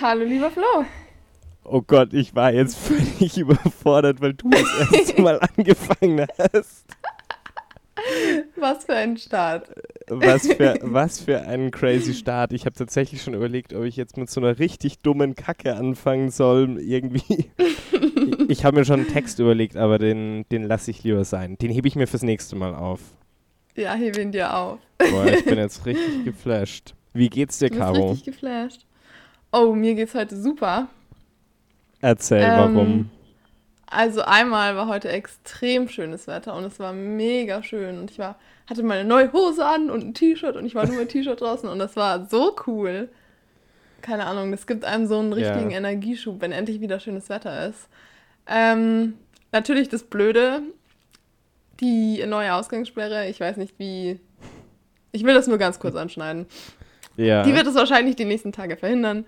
Hallo, lieber Flo. Oh Gott, ich war jetzt völlig überfordert, weil du das erste Mal angefangen hast. Was für ein Start. Was für, was für ein crazy Start. Ich habe tatsächlich schon überlegt, ob ich jetzt mit so einer richtig dummen Kacke anfangen soll. Irgendwie. Ich habe mir schon einen Text überlegt, aber den, den lasse ich lieber sein. Den hebe ich mir fürs nächste Mal auf. Ja, hebe ihn dir auf. Boah, ich bin jetzt richtig geflasht. Wie geht's dir, Du bist Caro? richtig geflasht. Oh, mir geht's heute super. Erzähl, Ähm, warum. Also einmal war heute extrem schönes Wetter und es war mega schön und ich war hatte meine neue Hose an und ein T-Shirt und ich war nur mit T-Shirt draußen und das war so cool. Keine Ahnung, das gibt einem so einen Ja. richtigen Energieschub, wenn endlich wieder schönes Wetter ist. Ähm, natürlich das Blöde, die neue Ausgangssperre, ich weiß nicht wie. Ich will das nur ganz kurz anschneiden. Ja. Die wird es wahrscheinlich die nächsten Tage verhindern.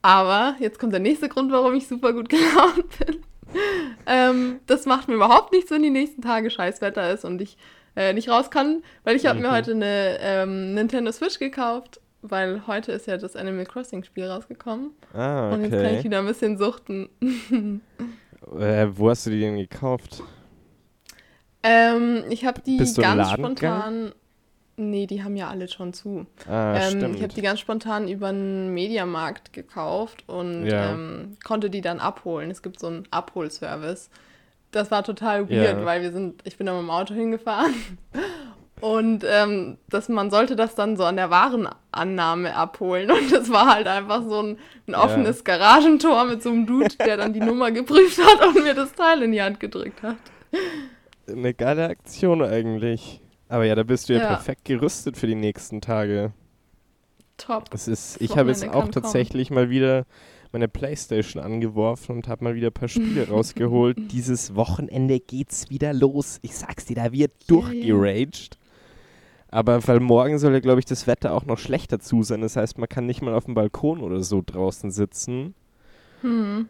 Aber jetzt kommt der nächste Grund, warum ich super gut gelaunt bin. ähm, das macht mir überhaupt nichts, wenn die nächsten Tage Scheißwetter ist und ich äh, nicht raus kann, weil ich habe mir Mhm. heute eine ähm, Nintendo Switch gekauft, weil heute ist ja das Animal Crossing Spiel rausgekommen ah, und jetzt kann ich okay. wieder ein bisschen suchten. Äh, wo hast du die denn gekauft? ähm, ich habe die ganz spontan. Nee, die haben ja alle schon zu. Ah, Ähm, ich habe die ganz spontan über einen Mediamarkt gekauft und Ja. ähm, konnte die dann abholen. Es gibt so einen Abholservice. Das war total weird, Ja. weil wir sind, ich bin da mit dem Auto hingefahren und ähm, das, man sollte das dann so an der Warenannahme abholen und das war halt einfach so ein, ein Ja. offenes Garagentor mit so einem Dude, der dann die Nummer geprüft hat und mir das Teil in die Hand gedrückt hat. Eine geile Aktion eigentlich. Aber ja, da bist du ja, Ja. perfekt gerüstet für die nächsten Tage. Top. Das ist, ich habe jetzt auch kann kommen. tatsächlich mal wieder meine Playstation angeworfen und habe mal wieder ein paar Spiele rausgeholt. Dieses Wochenende geht's wieder los. Ich sag's dir, da wird Ja, durchgeraged. Aber weil morgen soll ja, glaube ich, das Wetter auch noch schlechter zu sein. Das heißt, man kann nicht mal auf dem Balkon oder so draußen sitzen. Hm.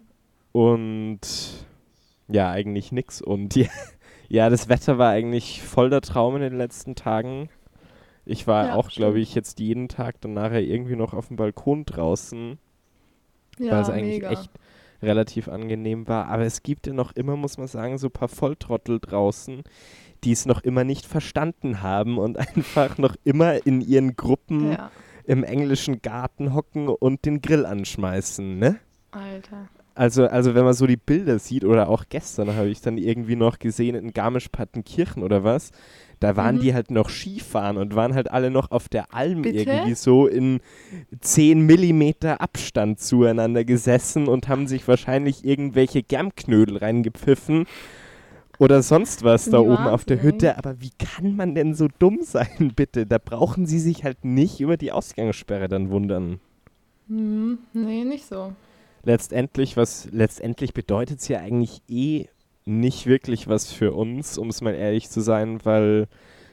Und ja, eigentlich nix. Und ja, ja, das Wetter war eigentlich voll der Traum in den letzten Tagen. Ich war Ja, auch, glaube ich, jetzt jeden Tag dann nachher irgendwie noch auf dem Balkon draußen, weil Ja, es eigentlich mega. echt relativ angenehm war. Aber es gibt ja noch immer, muss man sagen, so ein paar Volltrottel draußen, die es noch immer nicht verstanden haben und einfach noch immer in ihren Gruppen Ja, im englischen Garten hocken und den Grill anschmeißen, ne? Alter. Also, also wenn man so die Bilder sieht, oder auch gestern habe ich dann irgendwie noch gesehen in Garmisch-Partenkirchen oder was, da waren Mhm. die halt noch Skifahren und waren halt alle noch auf der Alm Bitte? irgendwie so in 10 Millimeter Abstand zueinander gesessen und haben sich wahrscheinlich irgendwelche Germknödel reingepfiffen oder sonst was da oben auf der Hütte. Aber wie kann man denn so dumm sein, bitte? Da brauchen sie sich halt nicht über die Ausgangssperre dann wundern. Hm, nee, nicht so. Letztendlich, was letztendlich bedeutet es ja eigentlich eh nicht wirklich was für uns, um es mal ehrlich zu sein, weil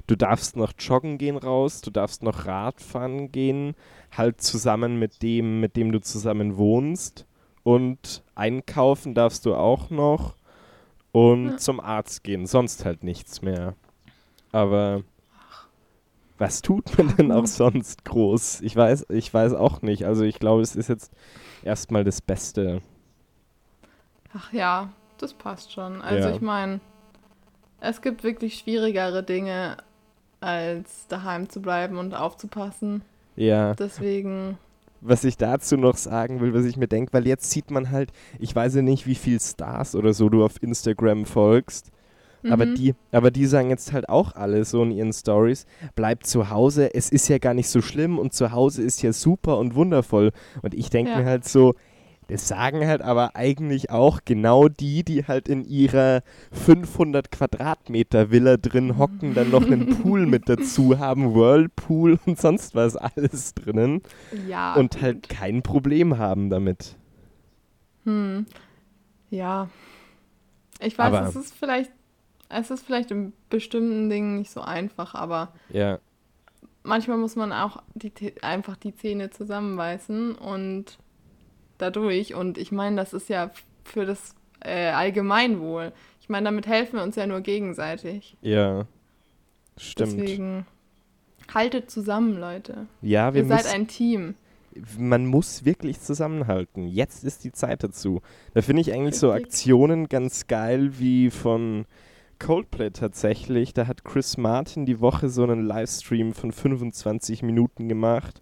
du darfst noch joggen gehen raus, du darfst noch Radfahren gehen, halt zusammen mit dem, mit dem du zusammen wohnst und einkaufen darfst du auch noch und Ja. zum Arzt gehen, sonst halt nichts mehr. Aber was tut man denn auch sonst groß? Ich weiß, ich weiß auch nicht. Also ich glaube, es ist jetzt erstmal das Beste. Ach ja, das passt schon. Also Ja. ich meine, es gibt wirklich schwierigere Dinge, als daheim zu bleiben und aufzupassen. Ja, Deswegen, was ich dazu noch sagen will, was ich mir denke, weil jetzt sieht man halt, ich weiß ja nicht, wie viel Stars oder so du auf Instagram folgst, aber mhm. die, aber die sagen jetzt halt auch alle so in ihren Stories, bleib zu Hause, es ist ja gar nicht so schlimm und zu Hause ist ja super und wundervoll. Und ich denke Ja. mir halt so, das sagen halt aber eigentlich auch genau die, die halt in ihrer 500 Quadratmeter Villa drin hocken, dann noch einen Pool mit dazu haben, Whirlpool und sonst was alles drinnen ja. und halt kein Problem haben damit. Hm. Ja. Ich weiß, Aber- es ist vielleicht Es ist vielleicht in bestimmten Dingen nicht so einfach, aber Ja, manchmal muss man auch die, einfach die Zähne zusammenbeißen und dadurch. Und ich meine, das ist ja für das äh, Allgemeinwohl. Ich meine, damit helfen wir uns ja nur gegenseitig. ja. Stimmt. Deswegen haltet zusammen, Leute. Ja, wir Ihr seid müssen, ein Team. man muss wirklich zusammenhalten. Jetzt ist die Zeit dazu. Da finde ich eigentlich so. Aktionen ganz geil wie von Coldplay tatsächlich. Da hat Chris Martin die Woche so einen Livestream von 25 Minuten gemacht,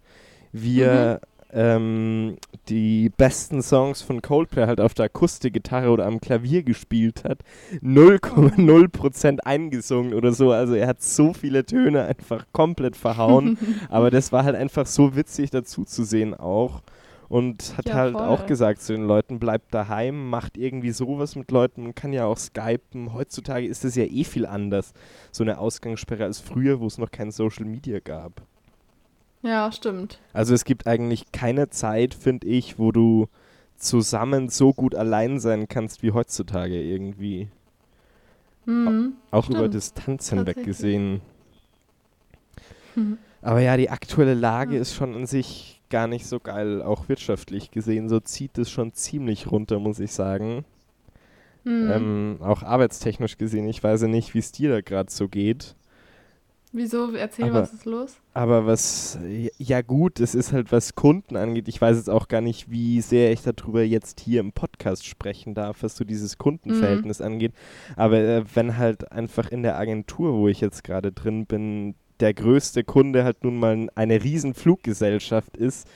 wie er ähm, die besten Songs von Coldplay halt auf der Akustikgitarre oder am Klavier gespielt hat. 0,0% eingesungen oder so. Also er hat so viele Töne einfach komplett verhauen. Aber das war halt einfach so witzig dazu zu sehen auch. Und hat Ja, halt voll. auch gesagt zu den Leuten, bleibt daheim, macht irgendwie sowas mit Leuten, man kann ja auch skypen. Heutzutage ist es ja eh viel anders, so eine Ausgangssperre als früher, wo es noch kein Social Media gab. Ja, stimmt. Also es gibt eigentlich keine Zeit, finde ich, wo du zusammen so gut allein sein kannst wie heutzutage irgendwie. Mhm. Auch über Stimmt. Distanz hinweg gesehen. Mhm. Aber ja, die aktuelle Lage ist schon an sich gar nicht so geil, auch wirtschaftlich gesehen. So zieht es schon ziemlich runter, muss ich sagen. Mhm. Ähm, auch arbeitstechnisch gesehen. Ich weiß ja nicht, wie es dir da gerade so geht. Wieso? Erzähl, aber- was ist los? Aber was, ja gut, es ist halt, was Kunden angeht. Ich weiß jetzt auch gar nicht, wie sehr ich darüber jetzt hier im Podcast sprechen darf, was so dieses Kundenverhältnis angeht. Aber äh, wenn halt einfach in der Agentur, wo ich jetzt gerade drin bin, der größte Kunde halt nun mal eine riesen Fluggesellschaft ist,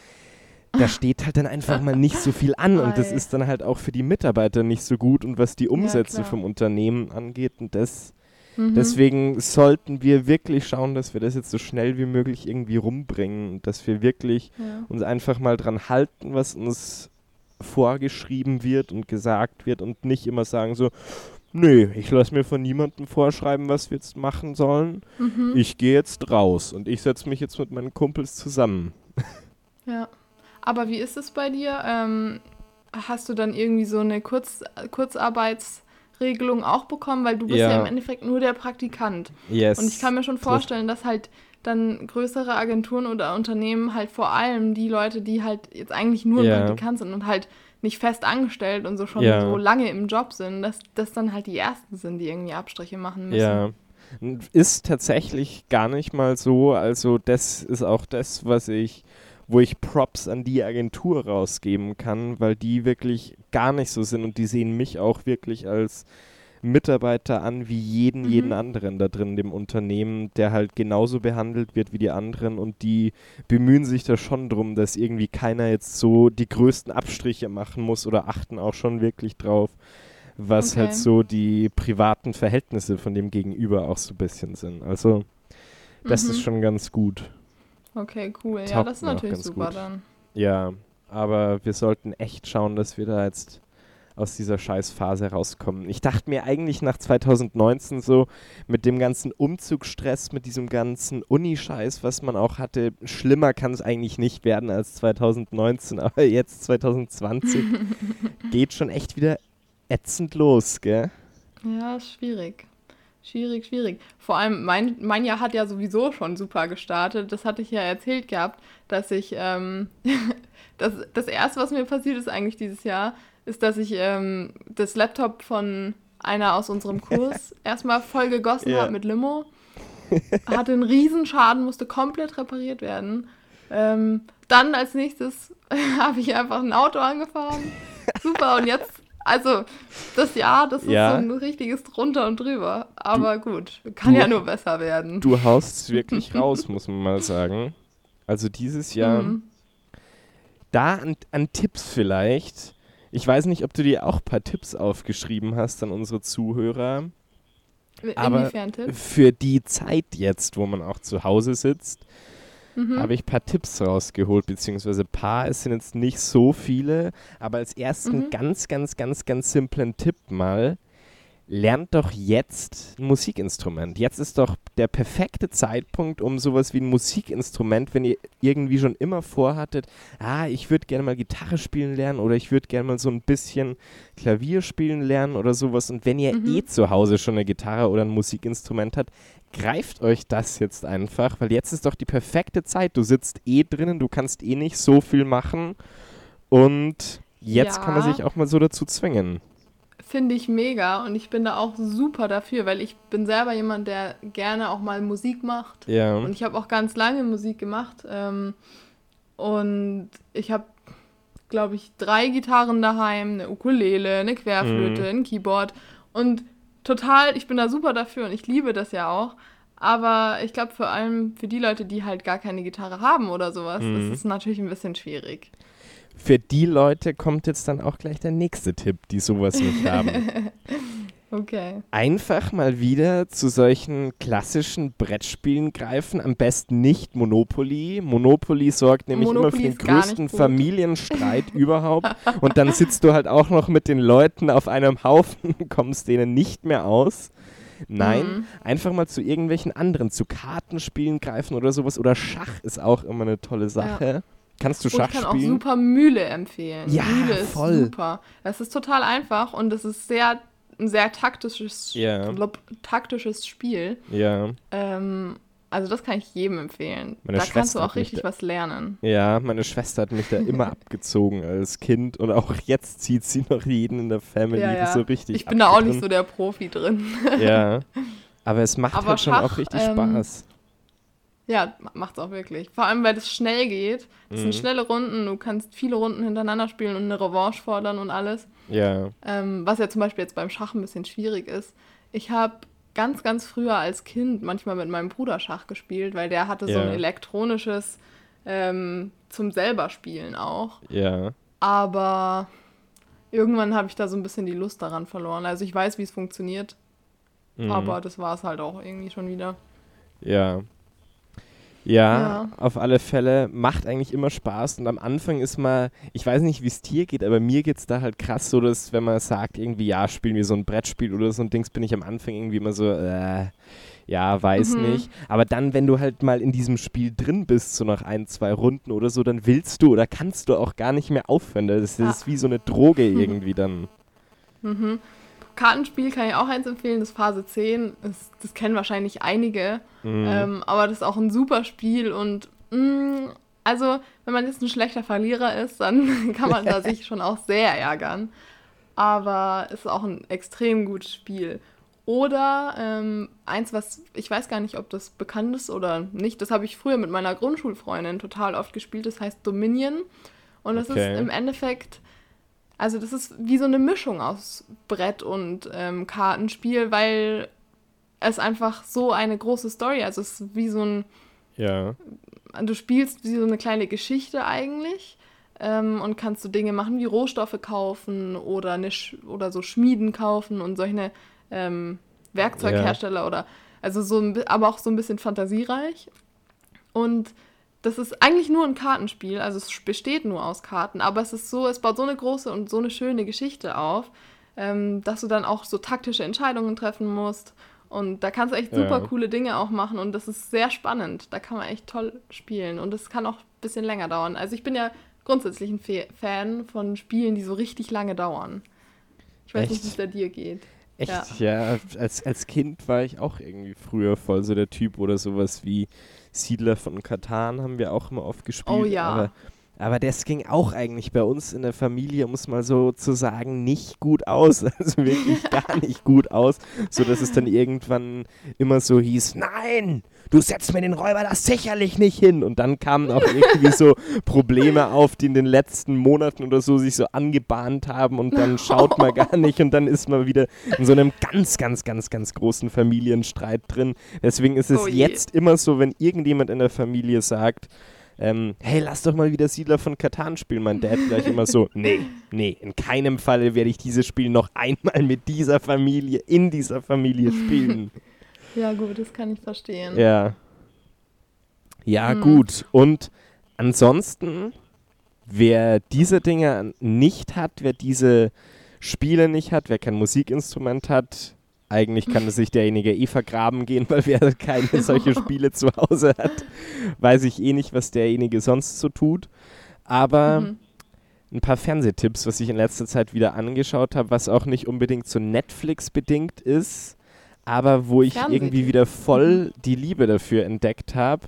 da steht halt dann einfach mal nicht so viel an und das ist dann halt auch für die Mitarbeiter nicht so gut und was die Umsätze klar. vom Unternehmen angeht und das Mhm. Deswegen sollten wir wirklich schauen, dass wir das jetzt so schnell wie möglich irgendwie rumbringen und dass wir wirklich Ja. uns einfach mal dran halten, was uns vorgeschrieben wird und gesagt wird und nicht immer sagen so, nö, ich lasse mir von niemandem vorschreiben, was wir jetzt machen sollen. Mhm. Ich gehe jetzt raus und ich setze mich jetzt mit meinen Kumpels zusammen. Ja. Aber wie ist es bei dir? Ähm, hast du dann irgendwie so eine Kurz Kurzarbeitsregelung auch bekommen? Weil du bist ja. Ja. im Endeffekt nur der Praktikant. Yes. Und ich kann mir schon vorstellen, dass halt dann größere Agenturen oder Unternehmen halt vor allem die Leute, die halt jetzt eigentlich nur ein Ja. Praktikant sind und halt nicht fest angestellt und so schon Ja. so lange im Job sind, dass das dann halt die ersten sind, die irgendwie Abstriche machen müssen. Ja. Ist tatsächlich gar nicht mal so. Also, das ist auch das, was ich, wo ich Props an die Agentur rausgeben kann, weil die wirklich gar nicht so sind und die sehen mich auch wirklich als Mitarbeiter an wie jeden, Mhm. jeden anderen da drin, dem Unternehmen, der halt genauso behandelt wird wie die anderen und die bemühen sich da schon drum, dass irgendwie keiner jetzt so die größten Abstriche machen muss oder achten auch schon wirklich drauf, was Okay. halt so die privaten Verhältnisse von dem Gegenüber auch so ein bisschen sind. Also, das Mhm. ist schon ganz gut. Okay, cool. Ja, Taugt das ist natürlich super gut. dann. Ja, aber wir sollten echt schauen, dass wir da jetzt aus dieser Scheißphase rauskommen. Ich dachte mir eigentlich nach 2019 so, mit dem ganzen Umzugsstress, mit diesem ganzen Uni-Scheiß, was man auch hatte, schlimmer kann es eigentlich nicht werden als 2019, aber jetzt 2020 geht schon echt wieder ätzend los, gell? Ja, ist schwierig. Schwierig, schwierig. Vor allem, mein, mein Jahr hat ja sowieso schon super gestartet. Das hatte ich ja erzählt gehabt, dass ich, ähm, das, das erste, was mir passiert ist eigentlich dieses Jahr, ist, dass ich ähm, das Laptop von einer aus unserem Kurs erstmal voll gegossen Ja. habe mit Limo. Hatte einen Riesenschaden, musste komplett repariert werden. Ähm, dann als nächstes habe ich einfach ein Auto angefahren. Super, und jetzt, also das Jahr, das ist Ja. so ein richtiges drunter und drüber. Aber gut, kann du- ja nur besser werden. Du haust es wirklich raus, muss man mal sagen. Also dieses Jahr, Mhm. da an, an Tipps vielleicht. Ich weiß nicht, ob du dir auch ein paar Tipps aufgeschrieben hast an unsere Zuhörer. aber? Für die Zeit jetzt, wo man auch zu Hause sitzt, Mhm. habe ich ein paar Tipps rausgeholt, beziehungsweise ein paar, es sind jetzt nicht so viele, aber als ersten Mhm. ganz, ganz, ganz, ganz simplen Tipp mal, lernt doch jetzt ein Musikinstrument. Jetzt ist doch der perfekte Zeitpunkt, um sowas wie ein Musikinstrument, wenn ihr irgendwie schon immer vorhattet, ah, ich würde gerne mal Gitarre spielen lernen oder ich würde gerne mal so ein bisschen Klavier spielen lernen oder sowas. Und wenn ihr Mhm. eh zu Hause schon eine Gitarre oder ein Musikinstrument habt, greift euch das jetzt einfach, weil jetzt ist doch die perfekte Zeit. Du sitzt eh drinnen, du kannst eh nicht so viel machen und jetzt kann man Ja. sich auch mal so dazu zwingen. Finde ich mega und ich bin da auch super dafür, weil ich bin selber jemand, der gerne auch mal Musik macht. Ja. Und ich habe auch ganz lange Musik gemacht. Ähm, und ich habe, glaube ich, drei Gitarren daheim, eine Ukulele, eine Querflöte, Mhm. ein Keyboard. Und total, ich bin da super dafür und ich liebe das ja auch. Aber ich glaube, vor allem für die Leute, die halt gar keine Gitarre haben oder sowas, Mhm. ist es natürlich ein bisschen schwierig. Für die Leute kommt jetzt dann auch gleich der nächste Tipp, die sowas nicht haben. Okay. Einfach mal wieder zu solchen klassischen Brettspielen greifen. Am besten nicht Monopoly. Monopoly sorgt nämlich immer Monopoly für den größten. Familienstreit überhaupt. Und dann sitzt du halt auch noch mit den Leuten auf einem Haufen, kommst denen nicht mehr aus. Nein, Mhm. einfach mal zu irgendwelchen anderen, zu Kartenspielen greifen oder sowas. Oder Schach ist auch immer eine tolle Sache. Kannst du Schach ich kann auch spielen? super Mühle empfehlen. Ja, Mühle ist voll. super. Das ist total einfach und es ist sehr, ein sehr taktisches, Ja. lob- taktisches Spiel. Ja. Ähm, also das kann ich jedem empfehlen. Meine da Schwester kannst du auch richtig was lernen. Ja, meine Schwester hat mich da immer abgezogen als Kind und auch jetzt zieht sie noch jeden in der Family Ja, ja. so richtig Ich bin da auch nicht so der Profi drin. Ja, aber es macht Aber halt schon auch Schach, richtig ähm, Spaß. Ja, ma- macht's auch wirklich. Vor allem, weil es schnell geht. Es Mhm. sind schnelle Runden, du kannst viele Runden hintereinander spielen und eine Revanche fordern und alles. Ja, Ähm, was ja zum Beispiel jetzt beim Schach ein bisschen schwierig ist. Ich habe ganz, ganz früher als Kind manchmal mit meinem Bruder Schach gespielt, weil der hatte so ein Ja. elektronisches ähm, zum selber spielen auch. ja. Aber irgendwann habe ich da so ein bisschen die Lust daran verloren. Also ich weiß, wie es funktioniert, Mhm. aber das war es halt auch irgendwie schon wieder. Ja. Ja, Ja. auf alle Fälle macht eigentlich immer Spaß und am Anfang ist mal, ich weiß nicht, wie es dir geht, aber mir geht es da halt krass so, dass wenn man sagt, irgendwie, ja, spielen wir so ein Brettspiel oder so ein Dings, bin ich am Anfang irgendwie immer so, äh, ja, weiß Mhm. nicht. Aber dann, wenn du halt mal in diesem Spiel drin bist, so nach ein, zwei Runden oder so, dann willst du oder kannst du auch gar nicht mehr aufhören. Das ist, das Ja. ist wie so eine Droge irgendwie dann. Mhm. Kartenspiel kann ich auch eins empfehlen, das Phase 10. Das, das kennen wahrscheinlich einige. Mhm. Ähm, aber das ist auch ein super Spiel und mh, also, wenn man jetzt ein schlechter Verlierer ist, dann kann man da sich schon auch sehr ärgern. Aber es ist auch ein extrem gutes Spiel. Oder ähm, eins, was ich weiß gar nicht, ob das bekannt ist oder nicht. Das habe ich früher mit meiner Grundschulfreundin total oft gespielt. Das heißt Dominion. Und das Okay. ist im Endeffekt, also das ist wie so eine Mischung aus Brett und ähm, Kartenspiel, weil es einfach so eine große Story, also es ist wie so ein, ja. du spielst wie so eine kleine Geschichte eigentlich ähm, und kannst so Dinge machen wie Rohstoffe kaufen oder, eine Sch oder so Schmieden kaufen und solche ähm, Werkzeughersteller oder also so aber auch so ein bisschen fantasiereich. Und das ist eigentlich nur ein Kartenspiel, also es besteht nur aus Karten, aber es ist so, es baut so eine große und so eine schöne Geschichte auf, ähm, dass du dann auch so taktische Entscheidungen treffen musst. Und da kannst du echt super Ja. coole Dinge auch machen und das ist sehr spannend. Da kann man echt toll spielen und es kann auch ein bisschen länger dauern. Also ich bin ja grundsätzlich ein Fe- Fan von Spielen, die so richtig lange dauern. Ich weiß nicht, Echt? wie es bei dir geht. Echt, ja. Als, als Kind war ich auch irgendwie früher voll so der Typ oder sowas wie Siedler von Katan haben wir auch immer oft gespielt. Oh ja. Aber, das ging auch eigentlich bei uns in der Familie, muss mal so zu sagen, nicht gut aus. Also wirklich gar nicht gut aus. So dass es dann irgendwann immer so hieß, nein, du setzt mir den Räuber das sicherlich nicht hin. Und dann kamen auch irgendwie so Probleme auf, die in den letzten Monaten oder so sich so angebahnt haben und dann schaut man gar nicht und dann ist man wieder in so einem ganz, ganz, ganz, ganz großen Familienstreit drin. Deswegen ist es Oh je. jetzt immer so, wenn irgendjemand in der Familie sagt, ähm, hey, lass doch mal wieder Siedler von Katan spielen, mein Dad gleich immer so, nee, nee, in keinem Falle werde ich dieses Spiel noch einmal mit dieser Familie, in dieser Familie spielen. Ja, gut, das kann ich verstehen. Ja. Ja, Hm. gut. Und ansonsten, wer diese Dinge nicht hat, wer diese Spiele nicht hat, wer kein Musikinstrument hat, Eigentlich kann sich derjenige eh vergraben gehen, weil wer keine solche Spiele zu Hause hat, weiß ich eh nicht, was derjenige sonst so tut. Aber Mhm. ein paar Fernsehtipps, was ich in letzter Zeit wieder angeschaut habe, was auch nicht unbedingt so Netflix bedingt ist, aber wo ich irgendwie wieder voll die Liebe dafür entdeckt habe.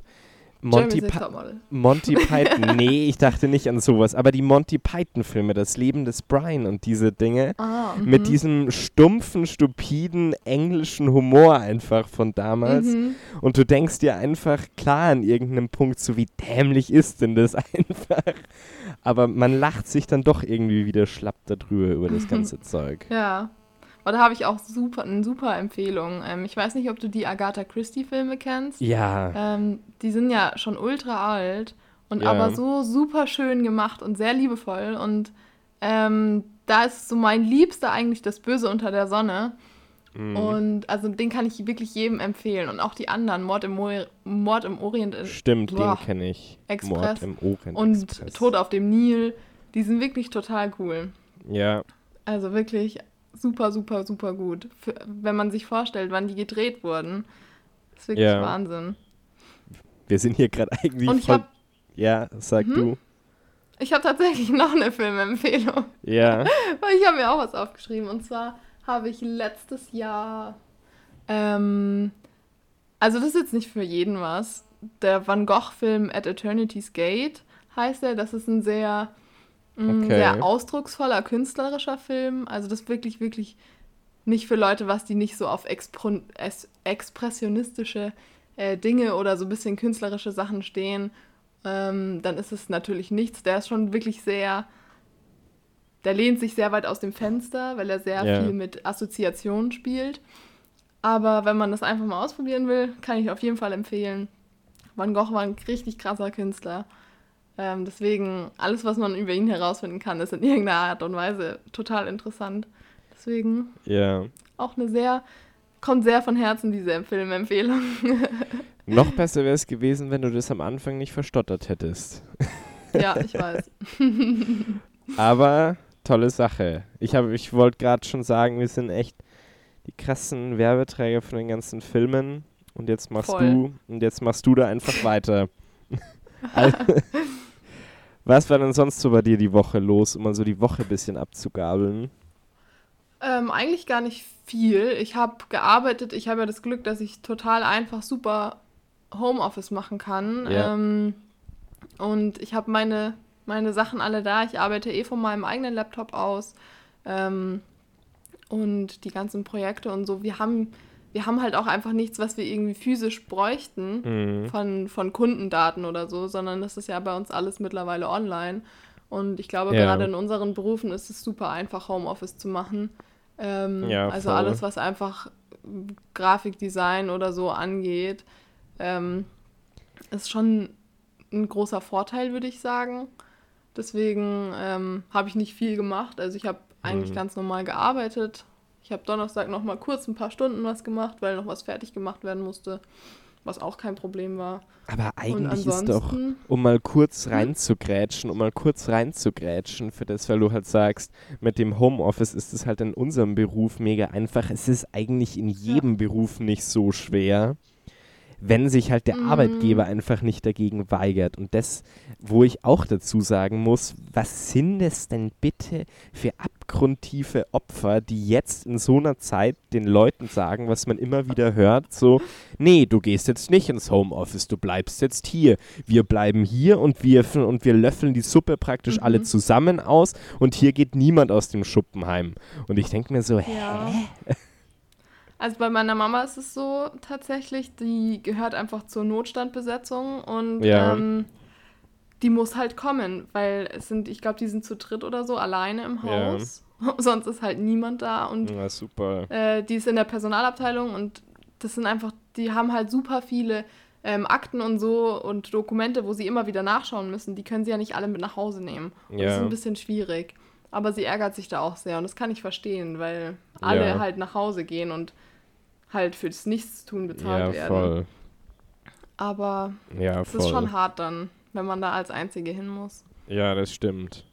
Monty, Topmodel. Monty Python, nee, ich dachte nicht an sowas, aber die Monty Python-Filme, das Leben des Brian und diese Dinge, Ah, mit mhm. diesem stumpfen, stupiden englischen Humor einfach von damals. Mhm. Und du denkst dir einfach, klar, an irgendeinem Punkt, so wie dämlich ist denn das einfach. Aber man lacht sich dann doch irgendwie wieder schlapp darüber, über das ganze Zeug. Ja. Aber da habe ich auch super, eine super Empfehlung. Ähm, ich weiß nicht, ob du die Agatha Christie-Filme kennst. Ja, Ähm, die sind ja schon ultra alt und Ja. aber so super schön gemacht und sehr liebevoll. Und ähm, da ist so mein Liebster eigentlich das Böse unter der Sonne. mhm. Und also den kann ich wirklich jedem empfehlen. Und auch die anderen, Mord im, Mo Mord im Orient äh, stimmt, boah, den kenne ich. Express Mord im Orient und Express. Tod auf dem Nil, die sind wirklich total cool. Ja, Also wirklich super, super, super gut. Für, wenn man sich vorstellt, wann die gedreht wurden. Das ist wirklich Ja. Wahnsinn. wir sind hier gerade eigentlich Und ich habe ja, sag Mhm. du. ich hab tatsächlich noch eine Filmempfehlung. Ja, Weil ich habe mir auch was aufgeschrieben. Und zwar habe ich letztes Jahr. Ähm, also, das ist jetzt nicht für jeden was. Der Van Gogh-Film At Eternity's Gate heißt er. Das ist ein sehr, Okay. sehr ausdrucksvoller, künstlerischer Film. Also, das ist wirklich, wirklich nicht für Leute, was die nicht so auf Expro es- expressionistische äh, Dinge oder so ein bisschen künstlerische Sachen stehen. Ähm, dann ist es natürlich nichts. Der ist schon wirklich sehr der lehnt sich sehr weit aus dem Fenster, weil er sehr Ja. viel mit Assoziationen spielt. Aber wenn man das einfach mal ausprobieren will, kann ich auf jeden Fall empfehlen. Van Gogh war ein richtig krasser Künstler. Ähm, deswegen, alles, was man über ihn herausfinden kann, ist in irgendeiner Art und Weise total interessant. Deswegen ja. auch eine sehr, kommt sehr von Herzen, diese Filmempfehlung. Noch besser wäre es gewesen, wenn du das am Anfang nicht verstottert hättest. ja, ich weiß. Aber tolle Sache. Ich, hab- ich wollte gerade schon sagen, wir sind echt die krassen Werbeträger von den ganzen Filmen. Und jetzt machst Voll. du und jetzt machst du da einfach weiter. Also, was war denn sonst so bei dir die Woche los, um mal so die Woche ein bisschen abzugabeln? Ähm, eigentlich gar nicht viel. Ich habe gearbeitet. Ich habe ja das Glück, dass ich total einfach super Homeoffice machen kann. Ja. Ähm, und ich habe meine, meine Sachen alle da. Ich arbeite eh von meinem eigenen Laptop aus. Ähm, und die ganzen Projekte und so. Wir haben, wir haben halt auch einfach nichts, was wir irgendwie physisch bräuchten Mhm. von, von Kundendaten oder so, sondern das ist ja bei uns alles mittlerweile online. Und ich glaube, Ja. gerade in unseren Berufen ist es super einfach, Homeoffice zu machen. Ähm, Ja, also voll. alles, was einfach Grafikdesign oder so angeht, ähm, ist schon ein großer Vorteil, würde ich sagen. Deswegen ähm, habe ich nicht viel gemacht. Also ich habe eigentlich Mhm. ganz normal gearbeitet. Ich habe Donnerstag noch mal kurz ein paar Stunden was gemacht, weil noch was fertig gemacht werden musste, was auch kein Problem war. Aber eigentlich ist doch, um mal kurz Hm? reinzugrätschen, um mal kurz reinzugrätschen für das, weil du halt sagst, mit dem Homeoffice ist es halt in unserem Beruf mega einfach. Es ist eigentlich in jedem Beruf nicht so schwer, wenn sich halt der Mhm. Arbeitgeber einfach nicht dagegen weigert. Und das, wo ich auch dazu sagen muss, was sind es denn bitte für abgrundtiefe Opfer, die jetzt in so einer Zeit den Leuten sagen, was man immer wieder hört, so, nee, du gehst jetzt nicht ins Homeoffice, du bleibst jetzt hier. Wir bleiben hier und wir, und wir löffeln die Suppe praktisch Mhm. alle zusammen aus und hier geht niemand aus dem Schuppenheim. Und ich denke mir so, hä? Ja. Also bei meiner Mama ist es so tatsächlich, die gehört einfach zur Notstandbesetzung und Ja. ähm, die muss halt kommen, weil es sind, ich glaube, die sind zu dritt oder so alleine im Ja. Haus. Sonst ist halt niemand da und Ja, super. Äh, die ist in der Personalabteilung und das sind einfach, die haben halt super viele ähm, Akten und so und Dokumente, wo sie immer wieder nachschauen müssen. Die können sie ja nicht alle mit nach Hause nehmen. Und Das ist Ja. ein bisschen schwierig. Aber sie ärgert sich da auch sehr und das kann ich verstehen, weil alle Ja. halt nach Hause gehen und halt für das Nichtstun bezahlt Ja, werden. voll. Aber Ja, es ist schon voll. hart dann, wenn man da als Einzige hin muss. Ja, das stimmt.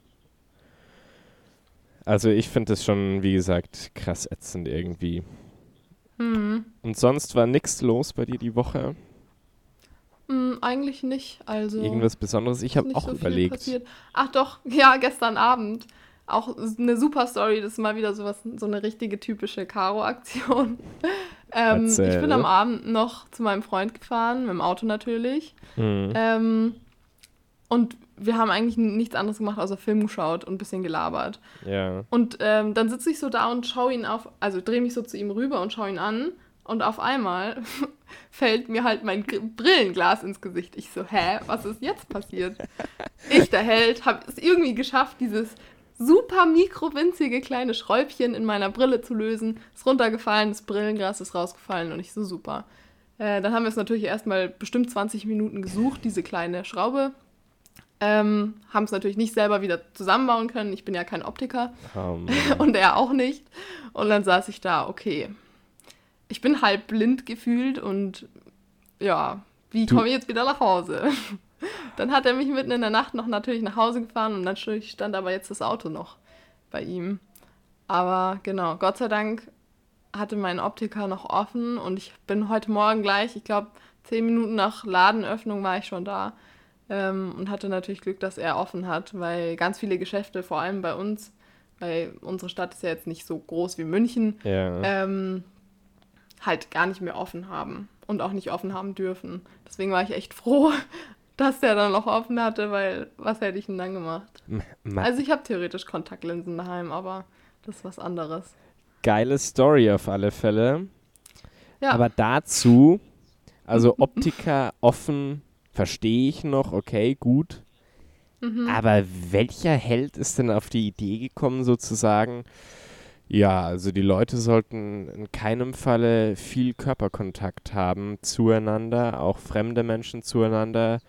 Also ich finde das schon, wie gesagt, krass ätzend irgendwie. Hm. Und sonst war nichts los bei dir die Woche? Hm, eigentlich nicht. Also Irgendwas Besonderes? Ich habe auch so überlegt. passiert. Ach doch, ja, gestern Abend. Auch eine super Story, das ist mal wieder sowas, so eine richtige typische Karo-Aktion. ähm, ich bin am Abend noch zu meinem Freund gefahren, mit dem Auto natürlich. Hm. Ähm, und wir haben eigentlich nichts anderes gemacht, außer Film geschaut und ein bisschen gelabert. Ja. Und ähm, dann sitze ich so da und schaue ihn auf, also drehe mich so zu ihm rüber und schaue ihn an. Und auf einmal fällt mir halt mein Brillenglas ins Gesicht. Ich so, hä, was ist jetzt passiert? Ich, der Held, habe es irgendwie geschafft, dieses super mikrowinzige kleine Schräubchen in meiner Brille zu lösen. Ist runtergefallen, das Brillenglas ist rausgefallen und ich so, super. Äh, dann haben wir es natürlich erstmal bestimmt 20 Minuten gesucht, diese kleine Schraube. Ähm, haben es natürlich nicht selber wieder zusammenbauen können. Ich bin ja kein Optiker Oh und er auch nicht. Und dann saß ich da, okay. Ich bin halb blind gefühlt und ja, wie komme ich jetzt wieder nach Hause? Dann hat er mich mitten in der Nacht noch natürlich nach Hause gefahren und natürlich stand aber jetzt das Auto noch bei ihm. Aber genau, Gott sei Dank hatte mein Optiker noch offen und ich bin heute Morgen gleich, ich glaube, zehn Minuten nach Ladenöffnung war ich schon da ähm, und hatte natürlich Glück, dass er offen hat, weil ganz viele Geschäfte, vor allem bei uns, weil unsere Stadt ist ja jetzt nicht so groß wie München, Ja. ähm, halt gar nicht mehr offen haben und auch nicht offen haben dürfen. Deswegen war ich echt froh, dass der dann noch offen hatte, weil was hätte ich denn dann gemacht? Ma- Also ich habe theoretisch Kontaktlinsen daheim, aber das ist was anderes. Geile Story auf alle Fälle. Ja, Aber dazu, also Optiker offen, verstehe ich noch, okay, gut. mhm. Aber welcher Held ist denn auf die Idee gekommen, sozusagen, ja, also die Leute sollten in keinem Falle viel Körperkontakt haben zueinander, auch fremde Menschen zueinander.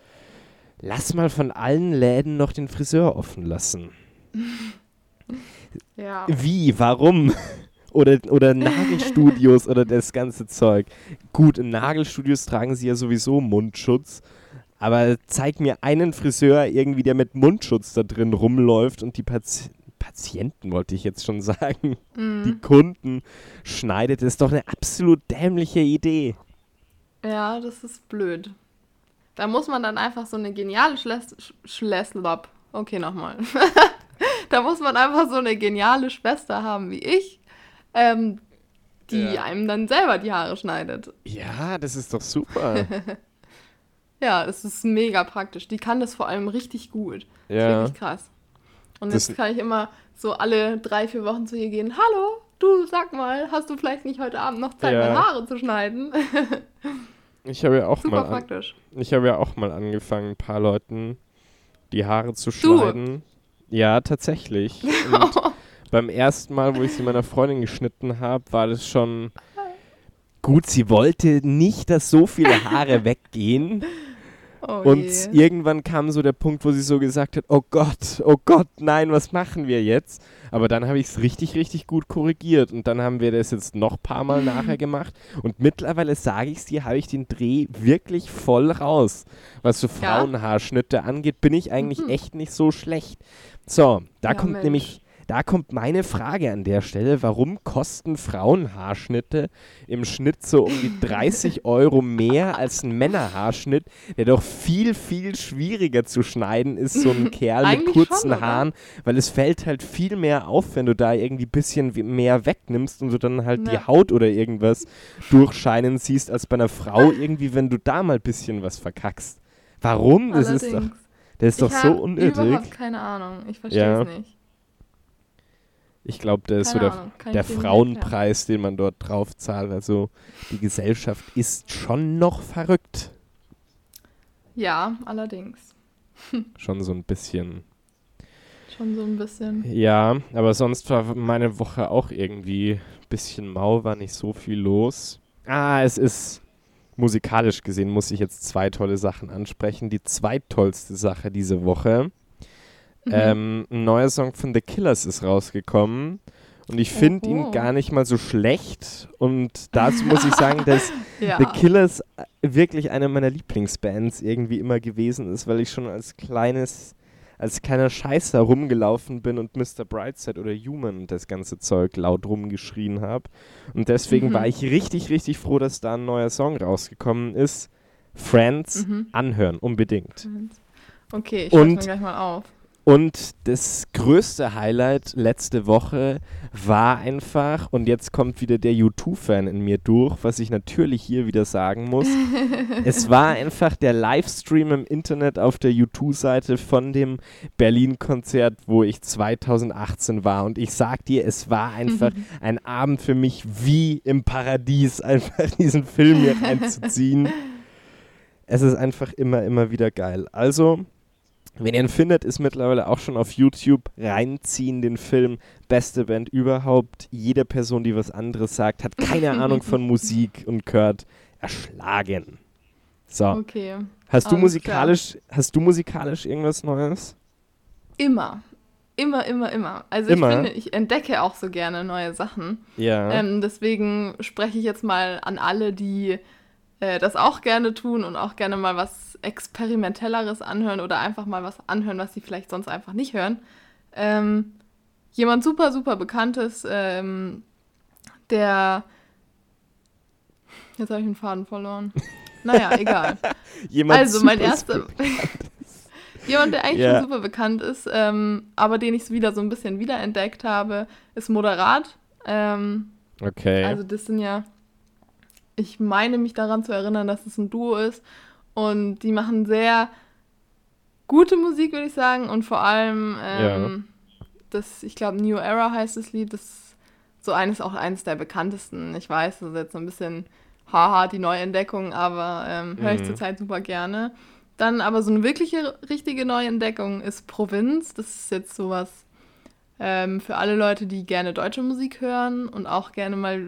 Lass mal von allen Läden noch den Friseur offen lassen. ja. Wie? Warum? Oder, oder Nagelstudios oder das ganze Zeug. Gut, in Nagelstudios tragen sie ja sowieso Mundschutz. Aber zeig mir einen Friseur irgendwie, der mit Mundschutz da drin rumläuft und die Pati Patienten, wollte ich jetzt schon sagen, die Mhm. Kunden schneidet. Das ist doch eine absolut dämliche Idee. ja, das ist blöd. Da muss man dann einfach so eine geniale Schles Schlesslop. Okay, nochmal. da muss man einfach so eine geniale Schwester haben wie ich, ähm, die Ja. einem dann selber die Haare schneidet. Ja, das ist doch super. Ja, es ist mega praktisch. Die kann das vor allem richtig gut. Das ist ja. krass. Und Das- jetzt kann ich immer so alle drei, vier Wochen zu ihr gehen. Hallo, du sag mal, hast du vielleicht nicht heute Abend noch Zeit, Ja. meine Haare zu schneiden? Ich habe ja auch Super mal an, praktisch. Ich habe ja auch mal angefangen, ein paar Leuten die Haare zu schneiden. Ja, tatsächlich. Beim ersten Mal, wo ich sie meiner Freundin geschnitten habe, war das schon gut. Sie wollte nicht, dass so viele Haare weggehen. Oh Und je. irgendwann kam so der Punkt, wo sie so gesagt hat, oh Gott, oh Gott, nein, was machen wir jetzt? Aber dann habe ich es richtig, richtig gut korrigiert. Und dann haben wir das jetzt noch ein paar Mal nachher gemacht. Und mittlerweile, sage ich es dir, habe ich den Dreh wirklich voll raus. Was so Ja? Frauenhaarschnitte angeht, bin ich eigentlich Mhm. echt nicht so schlecht. So, da Ja, kommt Mensch. nämlich... Da kommt meine Frage an der Stelle, warum kosten Frauenhaarschnitte im Schnitt so um die 30 Euro mehr als ein Männerhaarschnitt, der doch viel, viel schwieriger zu schneiden ist, so ein Kerl mit kurzen schon? Haaren, weil es fällt halt viel mehr auf, wenn du da irgendwie ein bisschen mehr wegnimmst und du dann halt die Ja. Haut oder irgendwas durchscheinen siehst, als bei einer Frau irgendwie, wenn du da mal ein bisschen was verkackst. Warum? Das ist doch, Allerdings. das ist doch ich so unnötig. überhaupt keine Ahnung. Ich verstehe Ja. es nicht. Ich glaube, das ist so der, der Frauenpreis, den man dort drauf zahlt. Also die Gesellschaft ist schon noch verrückt. Ja, allerdings. Schon so ein bisschen. Schon so ein bisschen. Ja, aber sonst war meine Woche auch irgendwie ein bisschen mau, war nicht so viel los. Ah, es ist musikalisch gesehen, muss ich jetzt zwei tolle Sachen ansprechen. Die zweittollste Sache diese Woche. Mhm. Ähm, ein neuer Song von The Killers ist rausgekommen. Und ich finde ihn gar nicht mal so schlecht. Und dazu muss ich sagen, dass ja. The Killers äh, wirklich eine meiner Lieblingsbands irgendwie immer gewesen ist, weil ich schon als kleines, als kleiner Scheißer rumgelaufen bin und Mr. Brightside oder Human und das ganze Zeug laut rumgeschrien habe. Und deswegen Mhm. war ich richtig, richtig froh, dass da ein neuer Song rausgekommen ist. Friends Mhm. anhören, unbedingt. Okay, ich schreibe gleich mal auf. Und das größte Highlight letzte Woche war einfach, und jetzt kommt wieder der U2-Fan in mir durch, was ich natürlich hier wieder sagen muss. es war einfach der Livestream im Internet auf der U2-Seite von dem Berlin-Konzert, wo ich 2018 war. Und ich sag dir, es war einfach ein Abend für mich wie im Paradies, einfach diesen Film hier reinzuziehen. Es ist einfach immer, immer wieder geil. Also, wenn ihr ihn findet, ist mittlerweile auch schon auf YouTube. Reinziehen den Film. Beste Band überhaupt. Jede Person, die was anderes sagt, hat keine Ahnung von Musik und gehört erschlagen. So. Okay. Hast du musikalisch, hast du musikalisch irgendwas Neues? Immer. Immer, immer, immer. Also Immer? ich finde, ich entdecke auch so gerne neue Sachen. Ja. Ähm, deswegen spreche ich jetzt mal an alle, die äh, das auch gerne tun und auch gerne mal was Experimentelleres anhören oder einfach mal was anhören, was sie vielleicht sonst einfach nicht hören. Ähm, jemand super, super bekanntes, ähm, der. Jetzt habe ich den Faden verloren. Naja, egal. Jemand also, mein erster. Jemand, der eigentlich Ja. schon super bekannt ist, ähm, aber den ich wieder so ein bisschen wiederentdeckt habe, ist Moderat. Ähm, Okay. also das sind ja, ich meine mich daran zu erinnern, dass es ein Duo ist und die machen sehr gute Musik, würde ich sagen und vor allem ähm, das, ich glaube New Era heißt das Lied, das ist so eines auch eines der bekanntesten. Ich weiß, das ist jetzt so ein bisschen haha die Neuentdeckung, aber ähm, höre ich Mhm. zurzeit super gerne. Dann aber so eine wirkliche richtige Neuentdeckung ist Provinz. Das ist jetzt sowas ähm, für alle Leute, die gerne deutsche Musik hören und auch gerne mal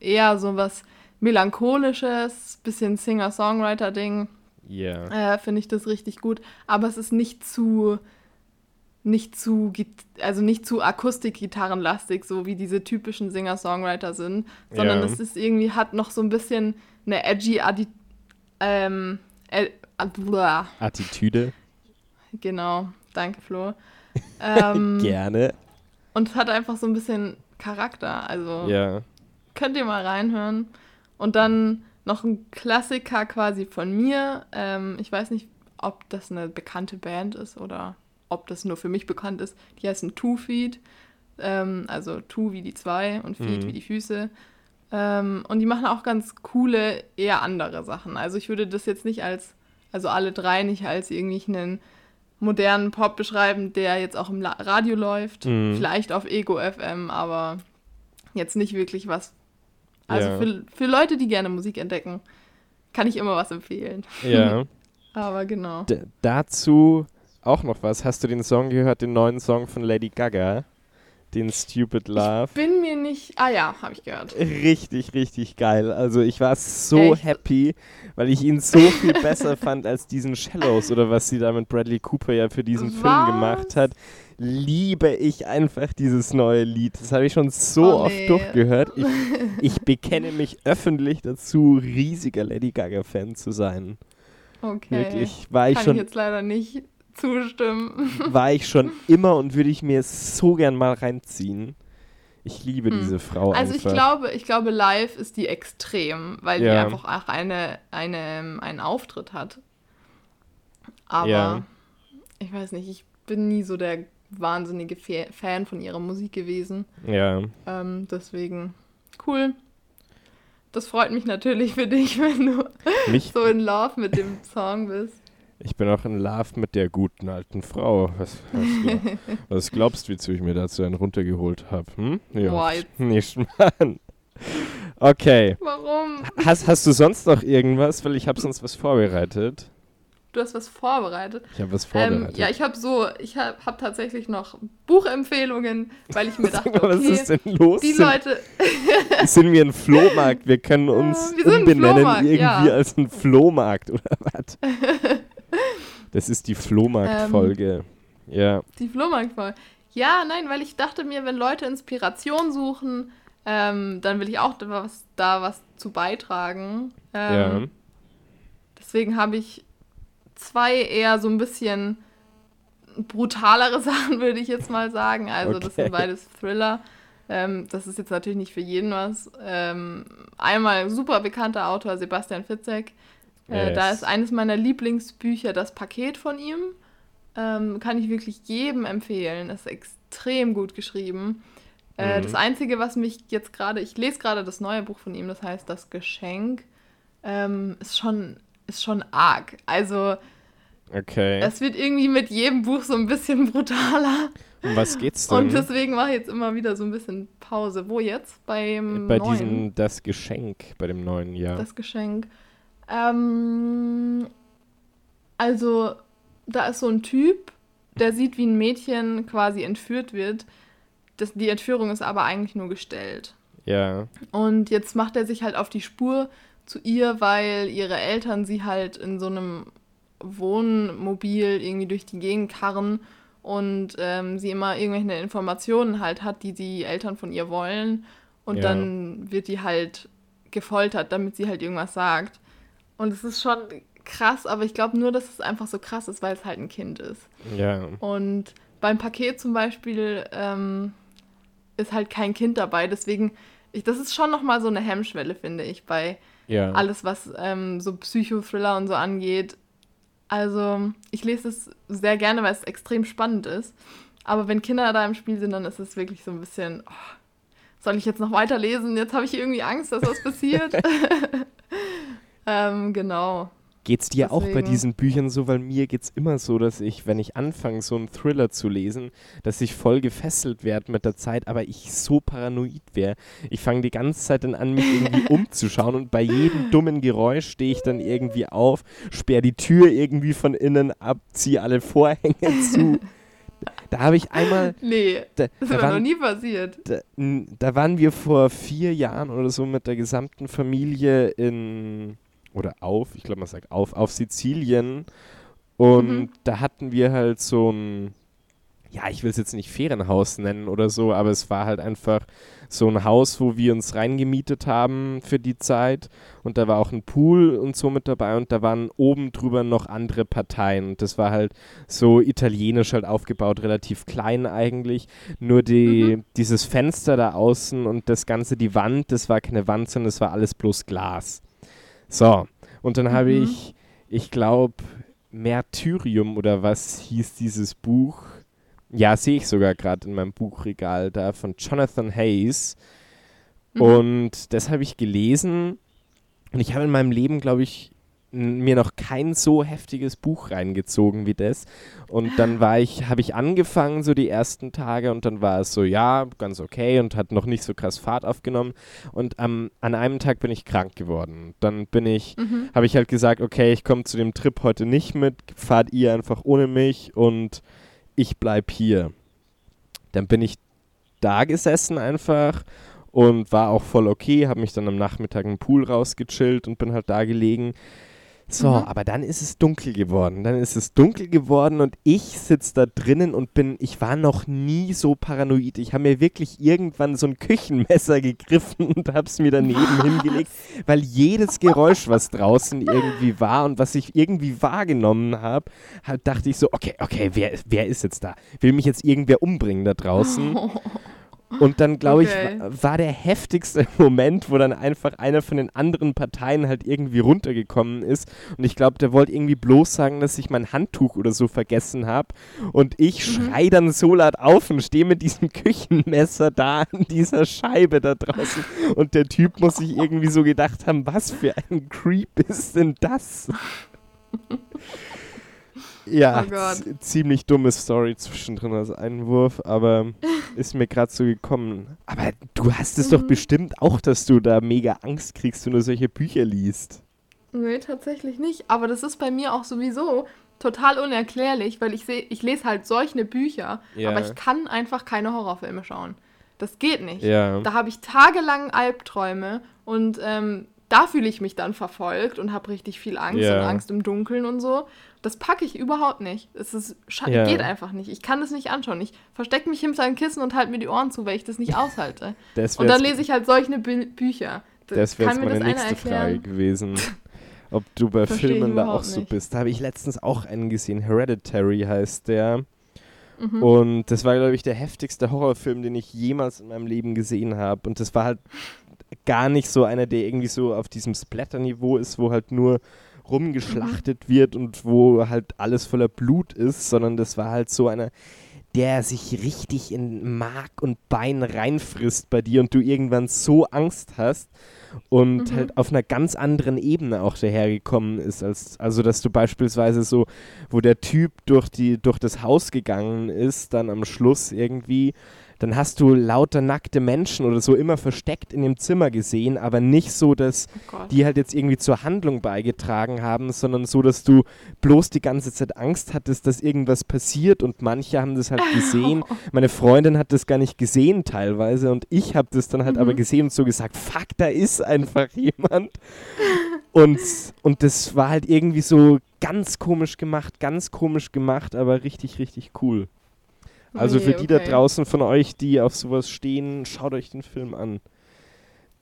eher so was melancholisches, bisschen Singer-Songwriter-Ding, Ja. äh, finde ich das richtig gut. Aber es ist nicht zu, nicht zu, also nicht zu Akustikgitarrenlastig, so wie diese typischen Singer-Songwriter sind, sondern Ja. es ist irgendwie, hat noch so ein bisschen eine edgy, Adi ähm, äh. Attitüde. genau, danke Flo. Ähm, Gerne. Und es hat einfach so ein bisschen Charakter, also Ja. könnt ihr mal reinhören. Und dann noch ein Klassiker quasi von mir. Ähm, ich weiß nicht, ob das eine bekannte Band ist oder ob das nur für mich bekannt ist. Die heißen Two Feet. Ähm, also Two wie die zwei und Feet Mhm. wie die Füße. Ähm, und die machen auch ganz coole, eher andere Sachen. Also ich würde das jetzt nicht als, also alle drei nicht als irgendwie einen modernen Pop beschreiben, der jetzt auch im Radio läuft. Mhm. Vielleicht auf Ego FM, aber jetzt nicht wirklich was. Also Ja. für, für Leute, die gerne Musik entdecken, kann ich immer was empfehlen. Ja. Aber genau. D dazu auch noch was. Hast du den Song gehört, den neuen Song von Lady Gaga? Den Stupid Love? Bin mir nicht. Ah ja, habe ich gehört. Richtig, richtig geil. Also ich war so Echt? happy, weil ich ihn so viel besser fand als diesen Shallows oder was sie da mit Bradley Cooper ja für diesen Film Was? gemacht hat. Liebe ich einfach dieses neue Lied. Das habe ich schon so Oh, oft nee. durchgehört. Ich, ich bekenne mich öffentlich dazu, riesiger Lady Gaga-Fan zu sein. Okay. Wirklich. War ich kann schon ich jetzt leider nicht zustimmen. war ich schon immer und würde ich mir so gern mal reinziehen. Ich liebe Hm. diese Frau Also ich einfach. glaube, ich glaube, live ist die extrem, weil die Ja. einfach auch eine, eine, einen Auftritt hat. Aber Ja. ich weiß nicht, ich bin nie so der wahnsinnige Fa- Fan von ihrer Musik gewesen. ja, Ähm, deswegen cool. Das freut mich natürlich für dich, wenn du mich, so in Love mit dem Song bist. Ich bin auch in Love mit der guten alten Frau. Was, was, was glaubst du, wieso ich mir dazu einen runtergeholt habe? Hm? Ja, Boah, nicht Mann. Okay. Warum? Hast, hast du sonst noch irgendwas? Weil ich habe sonst was vorbereitet. Du hast was vorbereitet. Ich habe was Ähm, vorbereitet. ja, ich habe so, ich habe hab tatsächlich noch Buchempfehlungen, weil ich mir dachte, mal, was okay, ist denn los? die sind, Leute, sind wir ein Flohmarkt? Wir können uns wir sind ein umbenennen irgendwie ja. als ein Flohmarkt oder was? Das ist die Flohmarkt-Folge. Ähm. ja. die Flohmarkt voll. Ja, nein, weil ich dachte mir, wenn Leute Inspiration suchen, ähm, dann will ich auch da was, da was zu beitragen. Ähm, ja. Deswegen habe ich zwei eher so ein bisschen brutalere Sachen, würde ich jetzt mal sagen. Also das Okay. sind beides Thriller. Ähm, das ist jetzt natürlich nicht für jeden was. Ähm, einmal super bekannter Autor Sebastian Fitzek. Äh, Da Yes. ist eines meiner Lieblingsbücher das Paket von ihm. Ähm, kann ich wirklich jedem empfehlen. Ist extrem gut geschrieben. Äh, Mhm. Das Einzige, was mich jetzt gerade, ich lese gerade das neue Buch von ihm, das heißt Das Geschenk, ähm, ist schon, ist schon arg. Also Okay. es wird irgendwie mit jedem Buch so ein bisschen brutaler. um was geht's denn? Und deswegen mache ich jetzt immer wieder so ein bisschen Pause. Wo jetzt? Beim Bei neuen, diesem Das Geschenk, bei dem neuen Jahr. das Geschenk. Ähm, also, da ist so ein Typ, der sieht, wie ein Mädchen quasi entführt wird. Das, die Entführung ist aber eigentlich nur gestellt. ja. Und jetzt macht er sich halt auf die Spur zu ihr, weil ihre Eltern sie halt in so einem Wohnmobil irgendwie durch die Gegend karren und ähm, sie immer irgendwelche Informationen halt hat, die die Eltern von ihr wollen. Und Ja. dann wird die halt gefoltert, damit sie halt irgendwas sagt. Und es ist schon krass, aber ich glaube nur, dass es einfach so krass ist, weil es halt ein Kind ist. Ja. Und beim Paket zum Beispiel ähm, ist halt kein Kind dabei. Deswegen, ich, das ist schon nochmal so eine Hemmschwelle, finde ich, bei Ja. alles, was ähm, so Psychothriller und so angeht. Also, ich lese es sehr gerne, weil es extrem spannend ist. Aber wenn Kinder da im Spiel sind, dann ist es wirklich so ein bisschen, oh, soll ich jetzt noch weiterlesen? Jetzt habe ich irgendwie Angst, dass was passiert. ähm, genau. Geht's dir auch bei Deswegen. diesen Büchern so? Weil mir geht's immer so, dass ich, wenn ich anfange, so einen Thriller zu lesen, dass ich voll gefesselt werde mit der Zeit, aber ich so paranoid wäre. Ich fange die ganze Zeit dann an, mich irgendwie umzuschauen und bei jedem dummen Geräusch stehe ich dann irgendwie auf, sperre die Tür irgendwie von innen ab, ziehe alle Vorhänge zu. Da habe ich einmal, Nee, da, das da ist mir noch nie passiert. da, da waren wir vor vier Jahren oder so mit der gesamten Familie in, oder auf, ich glaube man sagt auf, auf Sizilien. Und Mhm. da hatten wir halt so ein, ja, ich will es jetzt nicht Ferienhaus nennen oder so, aber es war halt einfach so ein Haus, wo wir uns reingemietet haben für die Zeit. Und da war auch ein Pool und so mit dabei und da waren oben drüber noch andere Parteien. Und das war halt so italienisch halt aufgebaut, relativ klein eigentlich. Nur die, dieses Fenster da außen und das Ganze, die Wand, das war keine Wand, sondern das war alles bloß Glas. So, und dann habe Mhm. ich, ich glaube, Märtyrium oder was hieß dieses Buch? Ja, sehe ich sogar gerade in meinem Buchregal da von Jonathan Hayes. Mhm. Und das habe ich gelesen. Und ich habe in meinem Leben, glaube ich, mir noch kein so heftiges Buch reingezogen wie das. Und dann war ich, habe ich angefangen, so die ersten Tage, und dann war es so, ja, ganz okay und hat noch nicht so krass Fahrt aufgenommen. Und am, an einem Tag bin ich krank geworden. Dann bin ich, Mhm. habe ich halt gesagt, okay, ich komme zu dem Trip heute nicht mit, fahrt ihr einfach ohne mich und ich bleib hier. Dann bin ich da gesessen einfach und war auch voll okay, habe mich dann am Nachmittag im Pool rausgechillt und bin halt da gelegen. So, Mhm. aber dann ist es dunkel geworden. Dann ist es dunkel geworden und ich sitze da drinnen und bin, ich war noch nie so paranoid. Ich habe mir wirklich irgendwann so ein Küchenmesser gegriffen und habe es mir daneben hingelegt, weil jedes Geräusch, was draußen irgendwie war und was ich irgendwie wahrgenommen habe, halt dachte ich so, okay, okay, wer, wer ist jetzt da? Will mich jetzt irgendwer umbringen da draußen? Und dann, glaube Okay. ich, wa- war der heftigste Moment, wo dann einfach einer von den anderen Parteien halt irgendwie runtergekommen ist. Und ich glaube, der wollte irgendwie bloß sagen, dass ich mein Handtuch oder so vergessen habe. Und ich schrei dann so laut auf und stehe mit diesem Küchenmesser da an dieser Scheibe da draußen. Und der Typ muss sich irgendwie so gedacht haben, was für ein Creep ist denn das? Ja, Oh ziemlich dumme Story zwischendrin als Einwurf, aber ist mir gerade so gekommen. Aber du hast es doch Mhm. bestimmt auch, dass du da mega Angst kriegst, wenn du solche Bücher liest. Nee, tatsächlich nicht. Aber das ist bei mir auch sowieso total unerklärlich, weil ich sehe, ich lese halt solche Bücher, Ja. aber ich kann einfach keine Horrorfilme schauen. Das geht nicht. Ja. Da habe ich tagelang Albträume und ähm, da fühle ich mich dann verfolgt und habe richtig viel Angst Ja. und Angst im Dunkeln und so. Das packe ich überhaupt nicht. Es ist Ja. geht einfach nicht. Ich kann das nicht anschauen. Ich verstecke mich hinter ein Kissen und halte mir die Ohren zu, weil ich das nicht aushalte. Das und dann lese ich halt solche Bü Bücher. D- Das wäre jetzt das meine nächste erklären? Frage gewesen. Ob du bei Versteh Filmen da auch überhaupt so nicht. bist. Da habe ich letztens auch einen gesehen. Hereditary heißt der. Mhm. Und das war, glaube ich, der heftigste Horrorfilm, den ich jemals in meinem Leben gesehen habe. Und das war halt gar nicht so einer, der irgendwie so auf diesem Splatter-Niveau ist, wo halt nur rumgeschlachtet wird und wo halt alles voller Blut ist, sondern das war halt so einer, der sich richtig in Mark und Bein reinfrisst bei dir und du irgendwann so Angst hast und Mhm. halt auf einer ganz anderen Ebene auch dahergekommen ist, als also dass du beispielsweise so, wo der Typ durch die durch das Haus gegangen ist, dann am Schluss irgendwie, dann hast du lauter nackte Menschen oder so immer versteckt in dem Zimmer gesehen, aber nicht so, dass Oh die halt jetzt irgendwie zur Handlung beigetragen haben, sondern so, dass du bloß die ganze Zeit Angst hattest, dass irgendwas passiert und manche haben das halt gesehen. Meine Freundin hat das gar nicht gesehen teilweise und ich habe das dann halt aber gesehen und so gesagt, fuck, da ist einfach jemand. Und, und das war halt irgendwie so ganz komisch gemacht, ganz komisch gemacht, aber richtig, richtig cool. Also für Nee, die da okay. draußen von euch, die auf sowas stehen, schaut euch den Film an.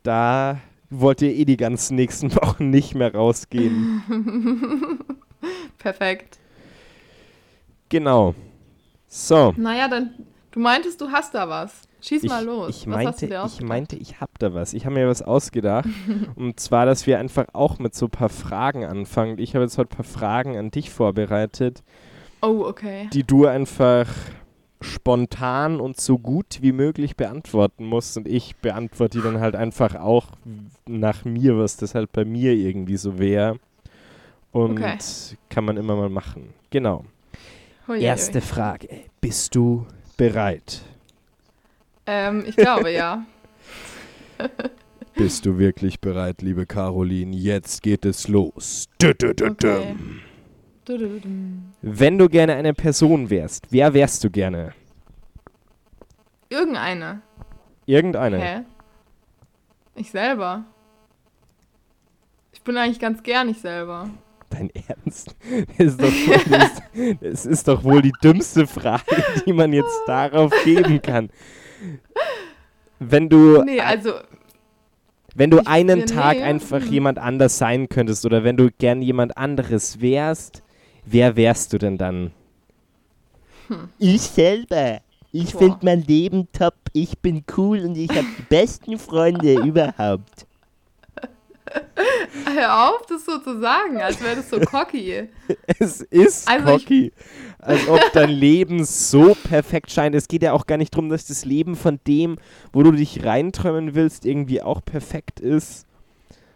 Da wollt ihr eh die ganzen nächsten Wochen nicht mehr rausgehen. Perfekt. genau. So. Naja, dann, du meintest, du hast da was. Schieß Ich, mal los. ich, was hast du meinte, ich meinte, ich hab da was. Ich habe mir was ausgedacht. und zwar, dass wir einfach auch mit so ein paar Fragen anfangen. Ich habe jetzt heute ein paar Fragen an dich vorbereitet, Oh, okay. die du einfach spontan und so gut wie möglich beantworten musst. Und ich beantworte die dann halt einfach auch nach mir, was das halt bei mir irgendwie so wäre. Und Okay. kann man immer mal machen. Genau. Hui, Erste. Frage. Bist du bereit? Ähm, ich glaube, ja. Bist du wirklich bereit, liebe Caroline? Jetzt geht es los. -dü -dü -dü. Okay. Wenn du gerne eine Person wärst, wer wärst du gerne? Irgendeine. Irgendeine. Hä? Ich selber. Ich bin eigentlich ganz gern ich selber. Dein Ernst? Das ist, doch wohl, das, das ist doch wohl die dümmste Frage, die man jetzt darauf geben kann. Wenn du, Nee, also, wenn du einen Tag nee, einfach hm. jemand anders sein könntest oder wenn du gern jemand anderes wärst, wer wärst du denn dann? Ich selber. Ich finde mein Leben top. Ich bin cool und ich habe die besten Freunde überhaupt. hör auf, das so zu sagen, als wäre das so cocky. Es ist Also cocky. Als ob dein Leben so perfekt scheint. Es geht ja auch gar nicht darum, dass das Leben von dem, wo du dich reinträumen willst, irgendwie auch perfekt ist,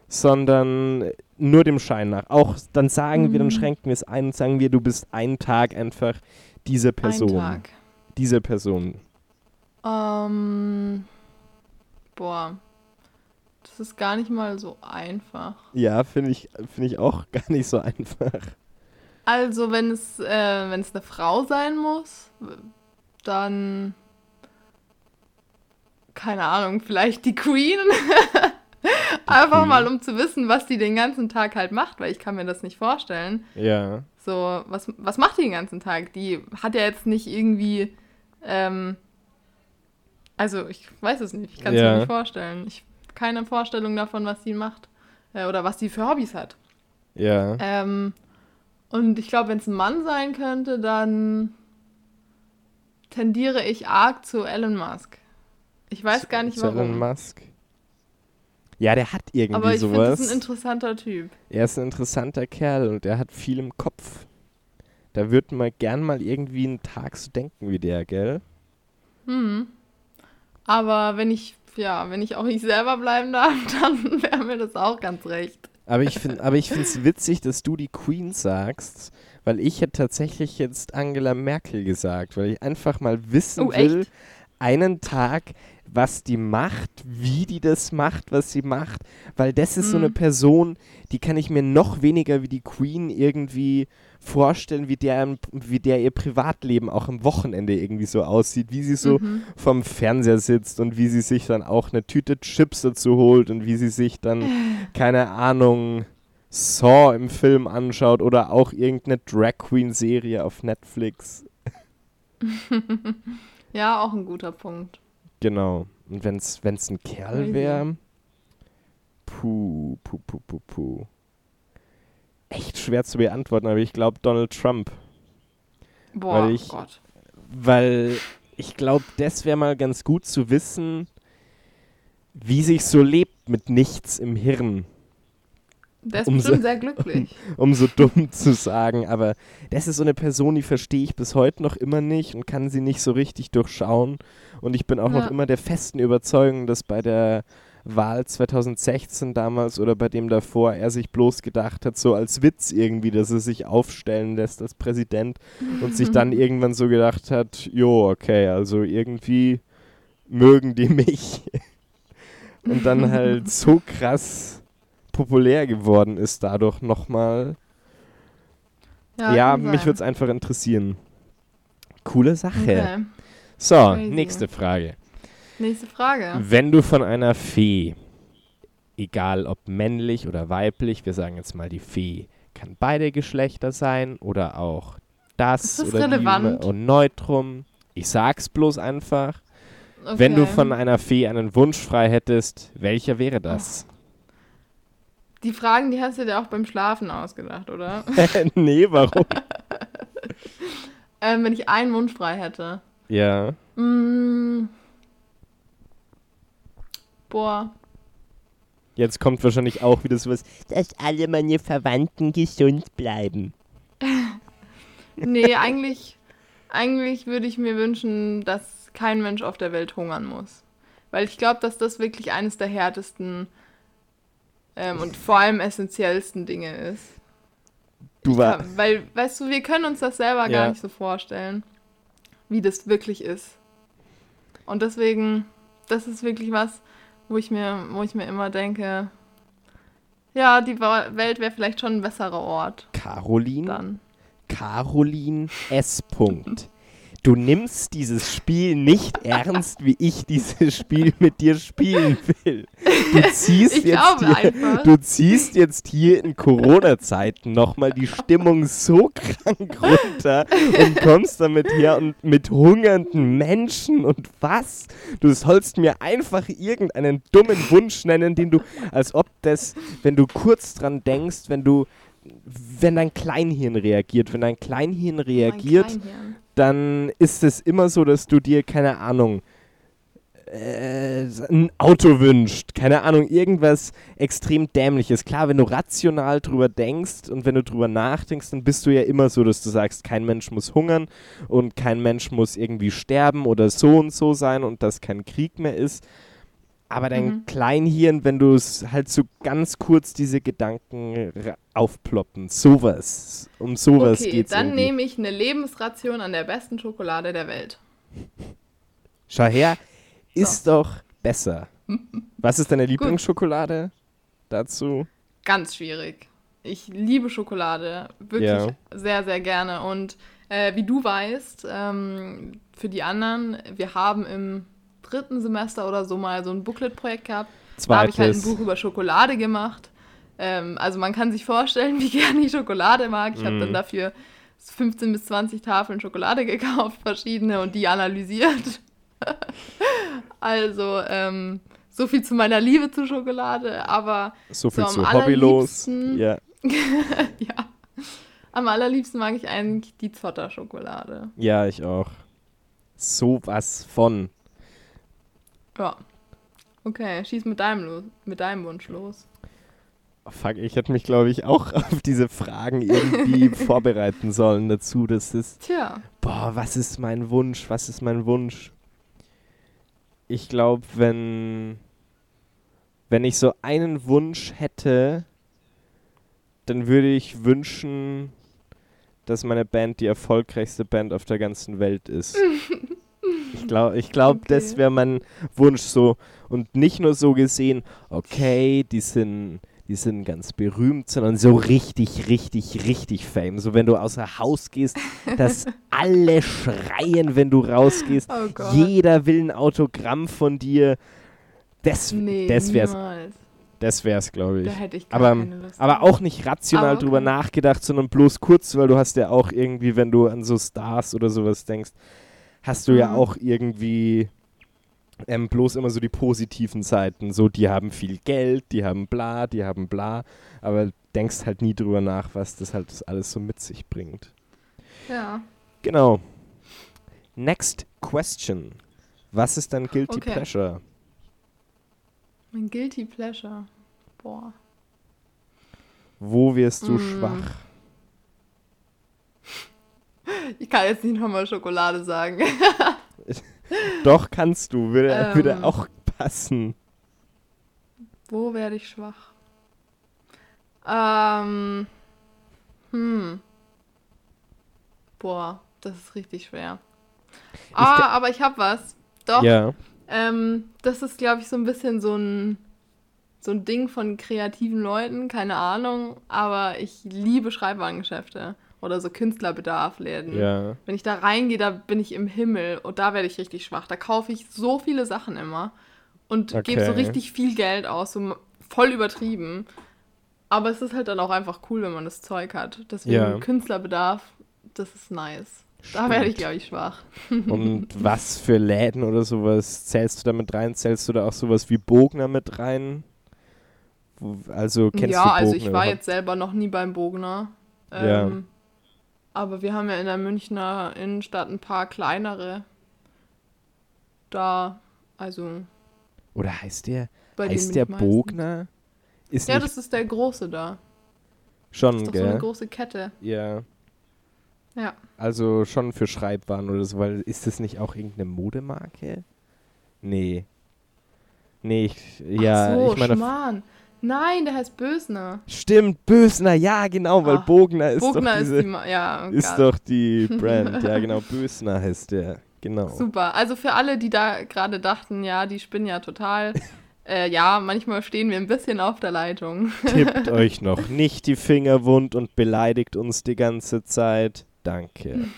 sondern nur dem Schein nach. Auch dann sagen wir, dann Mhm. schränken wir es ein und sagen wir, du bist einen Tag einfach diese Person. Ein Tag. Diese Person. Ähm, boah. Das ist gar nicht mal so einfach. Ja, finde ich, finde ich auch gar nicht so einfach. Also, wenn es, äh, wenn es eine Frau sein muss, dann. Keine Ahnung, vielleicht die Queen. Einfach mal, um zu wissen, was die den ganzen Tag halt macht, weil ich kann mir das nicht vorstellen. Ja. So, was, was macht die den ganzen Tag? Die hat ja jetzt nicht irgendwie. Ähm, also, ich weiß es nicht. Ich kann es Ja. mir nicht vorstellen. Ich keine Vorstellung davon, was sie macht. Äh, oder was sie für Hobbys hat. Ja. Ähm, und ich glaube, wenn es ein Mann sein könnte, dann tendiere ich arg zu Elon Musk. Ich weiß gar nicht Zu Elon warum. Musk. Ja, der hat irgendwie Aber ich finde, das sowas. ist ein interessanter Typ. Er ist ein interessanter Kerl und er hat viel im Kopf. Da würde man gern mal irgendwie einen Tag so denken wie der, gell? Hm. Aber wenn ich, ja, wenn ich auch ich selber bleiben darf, dann wäre mir das auch ganz recht. Aber ich finde es witzig, dass du die Queen sagst, weil ich hätte tatsächlich jetzt Angela Merkel gesagt, weil ich einfach mal wissen Oh, echt? Einen Tag, was die macht, wie die das macht, was sie macht, weil das ist so eine Mhm. Person, die kann ich mir noch weniger wie die Queen irgendwie vorstellen, wie der, wie der ihr Privatleben auch am Wochenende irgendwie so aussieht, wie sie so Mhm. vom Fernseher sitzt und wie sie sich dann auch eine Tüte Chips dazu holt und wie sie sich dann, keine Ahnung, Saw im Film anschaut oder auch irgendeine Drag Queen Serie auf Netflix. Ja, auch ein guter Punkt. Genau. Und wenn es ein Kerl wäre, puh, puh, puh, puh, puh. Echt schwer zu beantworten, aber ich glaube Donald Trump. Boah, Weil ich- Gott. weil ich glaube, das wäre mal ganz gut zu wissen, wie sich so lebt mit nichts im Hirn. Der ist Umso- bestimmt sehr glücklich. um so dumm zu sagen, aber das ist so eine Person, die verstehe ich bis heute noch immer nicht und kann sie nicht so richtig durchschauen. Und ich bin auch noch Ja. immer der festen Überzeugung, dass bei der Wahl 2016 damals oder bei dem davor er sich bloß gedacht hat, so als Witz irgendwie, dass er sich aufstellen lässt als Präsident und sich dann irgendwann so gedacht hat, jo, okay, also irgendwie mögen die mich. und dann halt so krass populär geworden ist dadurch nochmal. Ja, kann mich würde es einfach interessieren. Coole Sache. Okay. So, Crazy. nächste Frage. Nächste Frage. Wenn du von einer Fee, egal ob männlich oder weiblich, wir sagen jetzt mal die Fee, kann beide Geschlechter sein oder auch das Ist das oder relevant? die und Neutrum. Ich sag's bloß einfach. Wenn du Okay. von einer Fee einen Wunsch frei hättest, welcher wäre das? Die Fragen, die hast du dir auch beim Schlafen ausgedacht, oder? nee, warum? ähm, wenn ich einen Wunsch frei hätte. ja. Mm. Boah. Jetzt kommt wahrscheinlich auch wieder sowas. Dass alle meine Verwandten gesund bleiben. Nee, eigentlich, eigentlich würde ich mir wünschen, dass kein Mensch auf der Welt hungern muss. Weil ich glaube, dass das wirklich eines der härtesten ähm, und vor allem essentiellsten Dinge ist. Du war. Ja, weil, weißt du, wir können uns das selber Ja. gar nicht so vorstellen, wie das wirklich ist. Und deswegen, das ist wirklich was, wo ich mir, wo ich mir immer denke, ja, die Welt wäre vielleicht schon ein besserer Ort Caroline? dann. Caroline S. Punkt. Du nimmst dieses Spiel nicht ernst, wie ich dieses Spiel mit dir spielen will. Du ziehst, Ich jetzt, hier, einfach. du ziehst jetzt hier in Corona-Zeiten nochmal die Stimmung so krank runter und kommst damit her und mit hungernden Menschen und was? Du sollst mir einfach irgendeinen dummen Wunsch nennen, den du, als ob das, wenn du kurz dran denkst, wenn du wenn dein Kleinhirn reagiert, wenn dein Kleinhirn reagiert, Kleinhirn. Dann ist es immer so, dass du dir, keine Ahnung, äh, ein Auto wünscht, keine Ahnung, irgendwas extrem dämliches. Klar, wenn du rational drüber denkst und wenn du drüber nachdenkst, dann bist du ja immer so, dass du sagst, kein Mensch muss hungern und kein Mensch muss irgendwie sterben oder so und so sein und dass kein Krieg mehr ist. Aber dein Mhm. Kleinhirn, wenn du es halt so ganz kurz diese Gedanken aufploppen, sowas, um sowas Okay, geht's dann irgendwie. nehme ich eine Lebensration an der besten Schokolade der Welt. Schau her, ist doch besser. Was ist deine. Lieblingsschokolade dazu? Ganz schwierig. Ich liebe Schokolade, wirklich Ja. sehr, sehr gerne. Und äh, wie du weißt, ähm, für die anderen, wir haben im dritten Semester oder so mal so ein Booklet-Projekt gehabt. Da habe ich halt ein Zweites. Buch über Schokolade gemacht. Ähm, also man kann sich vorstellen, wie gerne ich Schokolade mag. Ich habe Mhm. dann dafür 15 bis 20 Tafeln Schokolade gekauft, verschiedene, und die analysiert. also, ähm, so viel zu meiner Liebe zu Schokolade, aber So viel so am zu hobbylos. allerliebsten- Ja. Am allerliebsten mag ich eigentlich die Zotter-Schokolade. ja, ich auch. Sowas von. Ja. Okay, schieß mit deinem, los, mit deinem Wunsch los. Oh, fuck, ich hätte mich, glaube ich, auch auf diese Fragen irgendwie vorbereiten sollen dazu. Das ist, Tja. boah, was ist mein Wunsch? Was ist mein Wunsch? Ich glaube, wenn, wenn ich so einen Wunsch hätte, dann würde ich wünschen, dass meine Band die erfolgreichste Band auf der ganzen Welt ist. Ich glaube, ich glaub, das Okay. wäre mein Wunsch so. Und nicht nur so gesehen, okay, die sind, die sind ganz berühmt, sondern so richtig, richtig, richtig fame. So wenn du außer Haus gehst, dass alle schreien, wenn du rausgehst. Oh. Jeder will ein Autogramm von dir. Das, nee, das wär's, niemals. das wär's, glaube ich. Da hätte ich Aber, keine Lust. aber auch nicht rational Aber drüber okay. nachgedacht, sondern bloß kurz, weil du hast ja auch irgendwie, wenn du an so Stars oder sowas denkst, hast du ja Mhm. auch irgendwie ähm, bloß immer so die positiven Seiten. So, die haben viel Geld, die haben bla, die haben bla, aber denkst halt nie drüber nach, was das halt alles so mit sich bringt. Ja. Genau. Next question. Was ist dein Guilty Okay. Pleasure? Mein Guilty Pleasure. Boah. Wo wirst du Mm. schwach? Ich kann jetzt nicht nochmal Schokolade sagen. Doch, kannst du. Würde, Ähm. würde auch passen. Wo werde ich schwach? Ähm. Hm. Boah, das ist richtig schwer. Ah, aber ich hab was. Doch. Ja. Ähm, das ist, glaube ich, so ein bisschen so ein, so ein Ding von kreativen Leuten, keine Ahnung. Aber ich liebe Schreibwarengeschäfte oder so Künstlerbedarfläden. Ja. Wenn ich da reingehe, da bin ich im Himmel und da werde ich richtig schwach. Da kaufe ich so viele Sachen immer und gebe so Okay. richtig viel Geld aus, so voll übertrieben. Aber es ist halt dann auch einfach cool, wenn man das Zeug hat. Deswegen Ja. Künstlerbedarf, das ist nice. Da werde ich, Stimmt. glaube ich, schwach. Und was für Läden oder sowas zählst du da mit rein? Zählst du da auch sowas wie Bogner mit rein? Also kennst ja, du Bogner also ich war überhaupt? jetzt selber noch nie beim Bogner. Ähm, Ja. Aber wir haben ja in der Münchner Innenstadt ein paar kleinere. Da, also Oder heißt der, heißt der. Bogner? Ist Ja, das ist der große da. schon, Das ist doch so eine gell? große Kette. ja. Ja. Also schon für Schreibwaren oder so, weil ist das nicht auch irgendeine Modemarke? Nee. Nee, ich, ja, Ach so, ich meine. Schmarrn. Nein, der heißt Bösner. Stimmt, Bösner, ja, genau, weil Ah, Bogner ist Bogner doch ist diese, die. Ma ja, oh ist Gott. doch die Brand. Ja, genau, Bösner heißt der. Genau. Super. Also für alle, die da gerade dachten, ja, die spinnen ja total. äh, ja, manchmal stehen wir ein bisschen auf der Leitung. Tippt euch noch nicht die Finger wund und beleidigt uns die ganze Zeit. Danke.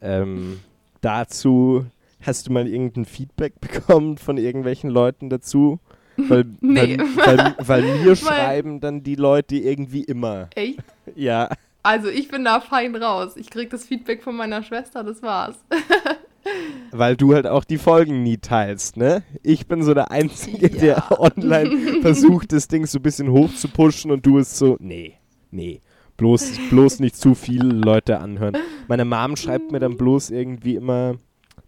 ähm, dazu hast du mal irgendein Feedback bekommen von irgendwelchen Leuten dazu? Weil, Nee. weil, weil, weil mir schreiben dann die Leute irgendwie immer. Echt? Ja, Also ich bin da fein raus. Ich krieg das Feedback von meiner Schwester, das war's. weil du halt auch die Folgen nie teilst, ne? Ich bin so der Einzige, Ja. der online versucht, das Ding so ein bisschen hoch zu pushen und du ist so, nee, nee. Bloß, bloß nicht zu viele Leute anhören. Meine Mom schreibt mir dann bloß irgendwie immer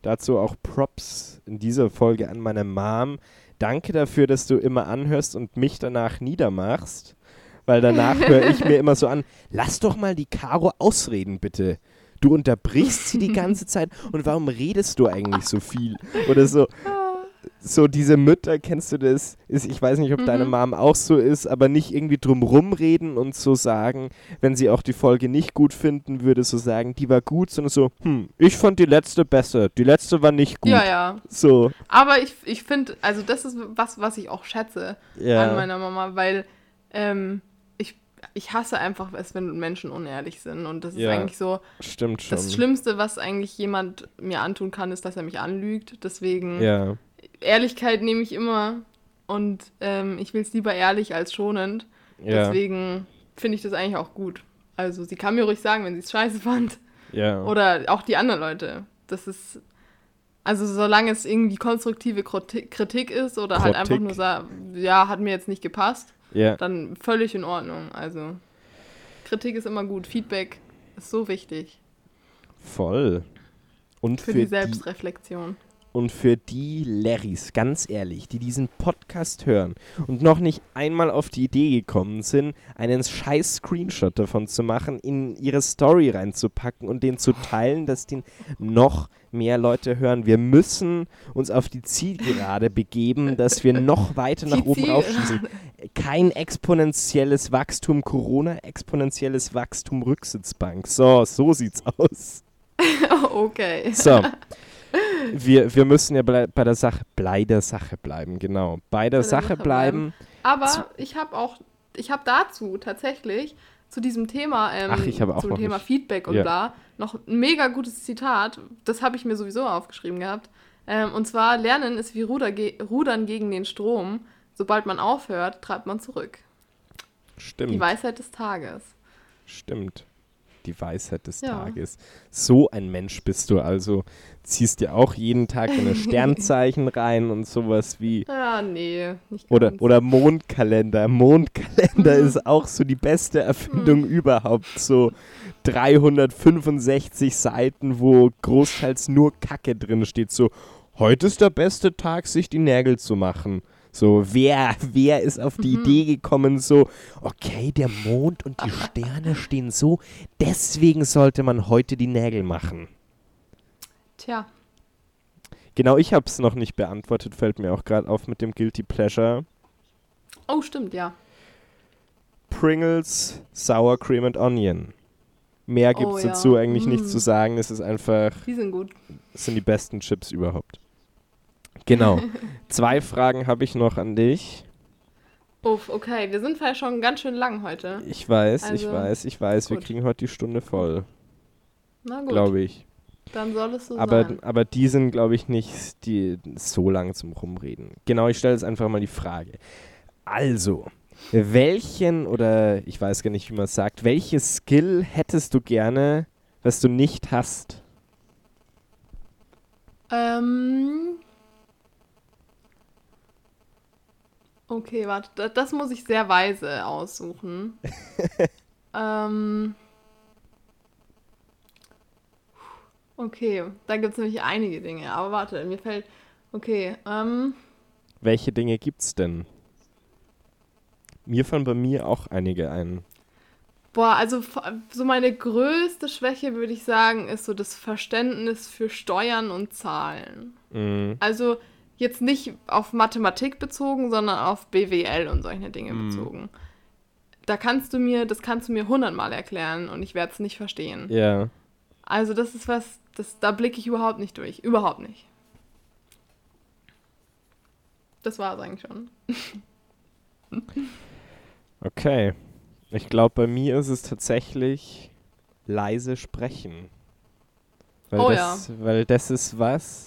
dazu auch Props in dieser Folge an meine Mom. Danke dafür, dass du immer anhörst und mich danach niedermachst. Weil danach höre ich mir immer so an, lass doch mal die Caro ausreden, bitte. Du unterbrichst sie die ganze Zeit und warum redest du eigentlich so viel? Oder so, so diese Mütter, kennst du das? Ist, ich weiß nicht, ob deine Mhm. Mom auch so ist, aber nicht irgendwie drum rumreden und so sagen, wenn sie auch die Folge nicht gut finden würde, so sagen, die war gut, sondern so, hm, ich fand die letzte besser, die letzte war nicht gut. Ja, ja. So, Aber ich, ich finde, also das ist was, was ich auch schätze ja. an meiner Mama, weil ähm, ich, ich hasse einfach es, wenn Menschen unehrlich sind. Und das ist Ja. eigentlich so, Stimmt schon. das Schlimmste, was eigentlich jemand mir antun kann, ist, dass er mich anlügt. Deswegen, Ja, Ehrlichkeit nehme ich immer. Und ähm, ich will es lieber ehrlich als schonend. ja, Deswegen finde ich das eigentlich auch gut. Also sie kann mir ruhig sagen, wenn sie es scheiße fand. ja. Oder auch die anderen Leute. Das ist. Also solange es irgendwie konstruktive Kritik ist oder halt einfach Krotik. nur sa ja, hat mir jetzt nicht gepasst, ja. dann völlig in Ordnung. Also Kritik ist immer gut, Feedback ist so wichtig Voll. Und für, für, die die, Selbstreflexion. Und für die Larrys, ganz ehrlich, die diesen Podcast hören und noch nicht einmal auf die Idee gekommen sind, einen scheiß Screenshot davon zu machen, in ihre Story reinzupacken und den zu teilen, dass den noch mehr Leute hören. Wir müssen uns auf die Zielgerade begeben, dass wir noch weiter nach Die oben Ziel- raufschießen. Kein exponentielles Wachstum Corona, exponentielles Wachstum Rücksitzbank. So, so sieht's aus. okay. So. Wir, wir müssen ja bei der Sache, bei der Sache bleiben, genau. Bei der der Sache Sache bleiben. Aber ich habe auch, ich habe dazu tatsächlich zu diesem Thema, ähm, Ach, ich auch zum Thema nicht. Feedback und Ja. bla, noch ein mega gutes Zitat. Das habe ich mir sowieso aufgeschrieben gehabt. Ähm, und zwar, Lernen ist wie Ruder ge Rudern gegen den Strom. Sobald man aufhört, treibt man zurück. Die Stimmt, Weisheit des Tages. stimmt. Die Weisheit des Ja. Tages. So ein Mensch bist du also. Ziehst dir auch jeden Tag deine Sternzeichen rein und sowas wie. Ja, nee, nicht Oder, oder Mondkalender. Mondkalender Mhm. ist auch so die beste Erfindung überhaupt. So 365 Seiten, wo großteils nur Kacke drin steht. So, heute ist der beste Tag, sich die Nägel zu machen. So, wer, wer ist auf die Idee gekommen, so, okay, der Mond und die Sterne stehen so, deswegen sollte man heute die Nägel machen. Tja, Genau, ich habe es noch nicht beantwortet, fällt mir auch gerade auf mit dem Guilty Pleasure. oh stimmt, ja. Pringles Sour Cream and Onion. Mehr gibt es Oh ja. dazu eigentlich nicht Mm. zu sagen. Es ist einfach, Die sind gut. es sind die besten Chips überhaupt. Genau. Zwei Fragen habe ich noch an dich. Uff, okay, wir sind vielleicht schon ganz schön lang heute. Ich weiß, ich Also, weiß, ich weiß, wir gut. kriegen heute die Stunde voll, Na gut, glaube ich. dann soll es so Aber, sein. aber die sind, glaube ich, nicht die, so lang zum Rumreden. Genau, ich stelle jetzt einfach mal die Frage. Also, welchen oder ich weiß gar nicht, wie man es sagt, welches Skill hättest du gerne, was du nicht hast? Ähm. Okay, warte, da- das muss ich sehr weise aussuchen. ähm. Okay, da gibt es nämlich einige Dinge. Aber warte, mir fällt. Okay, ähm. Welche Dinge gibt's denn? Mir fallen bei mir auch einige ein. Boah, also so meine größte Schwäche, würde ich sagen, ist so das Verständnis für Steuern und Zahlen. Mm, Also jetzt nicht auf Mathematik bezogen, sondern auf BWL und solche Dinge Mhm. bezogen. Da kannst du mir, das kannst du mir hundertmal erklären und ich werde es nicht verstehen. ja. Also das ist was, das, da blicke ich überhaupt nicht durch. Überhaupt nicht. Das war es eigentlich schon. Okay. Ich glaube, bei mir ist es tatsächlich leise sprechen. Weil, Oh das, weil das ist was,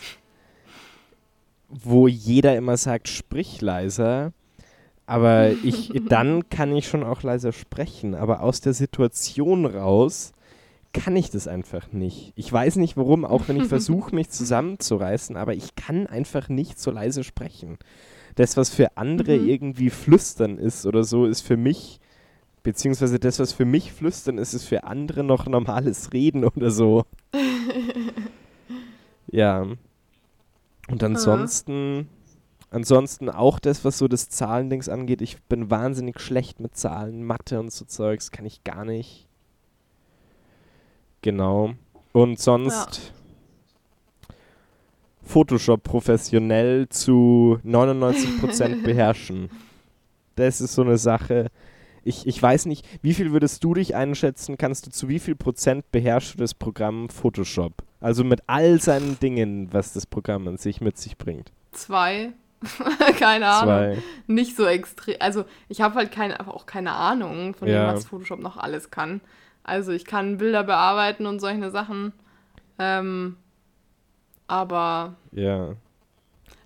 wo jeder immer sagt, sprich leiser. Aber ich, dann kann ich schon auch leiser sprechen. Aber aus der Situation raus kann ich das einfach nicht. Ich weiß nicht warum, auch wenn ich versuche, mich zusammenzureißen, aber ich kann einfach nicht so leise sprechen. Das, was für andere Mhm. irgendwie flüstern ist oder so, ist für mich, beziehungsweise das, was für mich flüstern ist, ist für andere noch normales Reden oder so. ja. Und ansonsten, ansonsten auch das, was so das Zahlendings angeht, ich bin wahnsinnig schlecht mit Zahlen, Mathe und so Zeugs, kann ich gar nicht. Genau. Und sonst Photoshop professionell zu 99% beherrschen. Das ist so eine Sache. Ich, ich weiß nicht, wie viel würdest du dich einschätzen? Kannst du zu wie viel Prozent beherrschst du das Programm Photoshop? Also mit all seinen Dingen, was das Programm an sich mit sich bringt. Zwei. keine Ahnung. Zwei. Nicht so extrem. Also ich habe halt aber auch keine Ahnung von Ja. dem, was Photoshop noch alles kann. Also ich kann Bilder bearbeiten und solche Sachen. Ähm, aber Ja.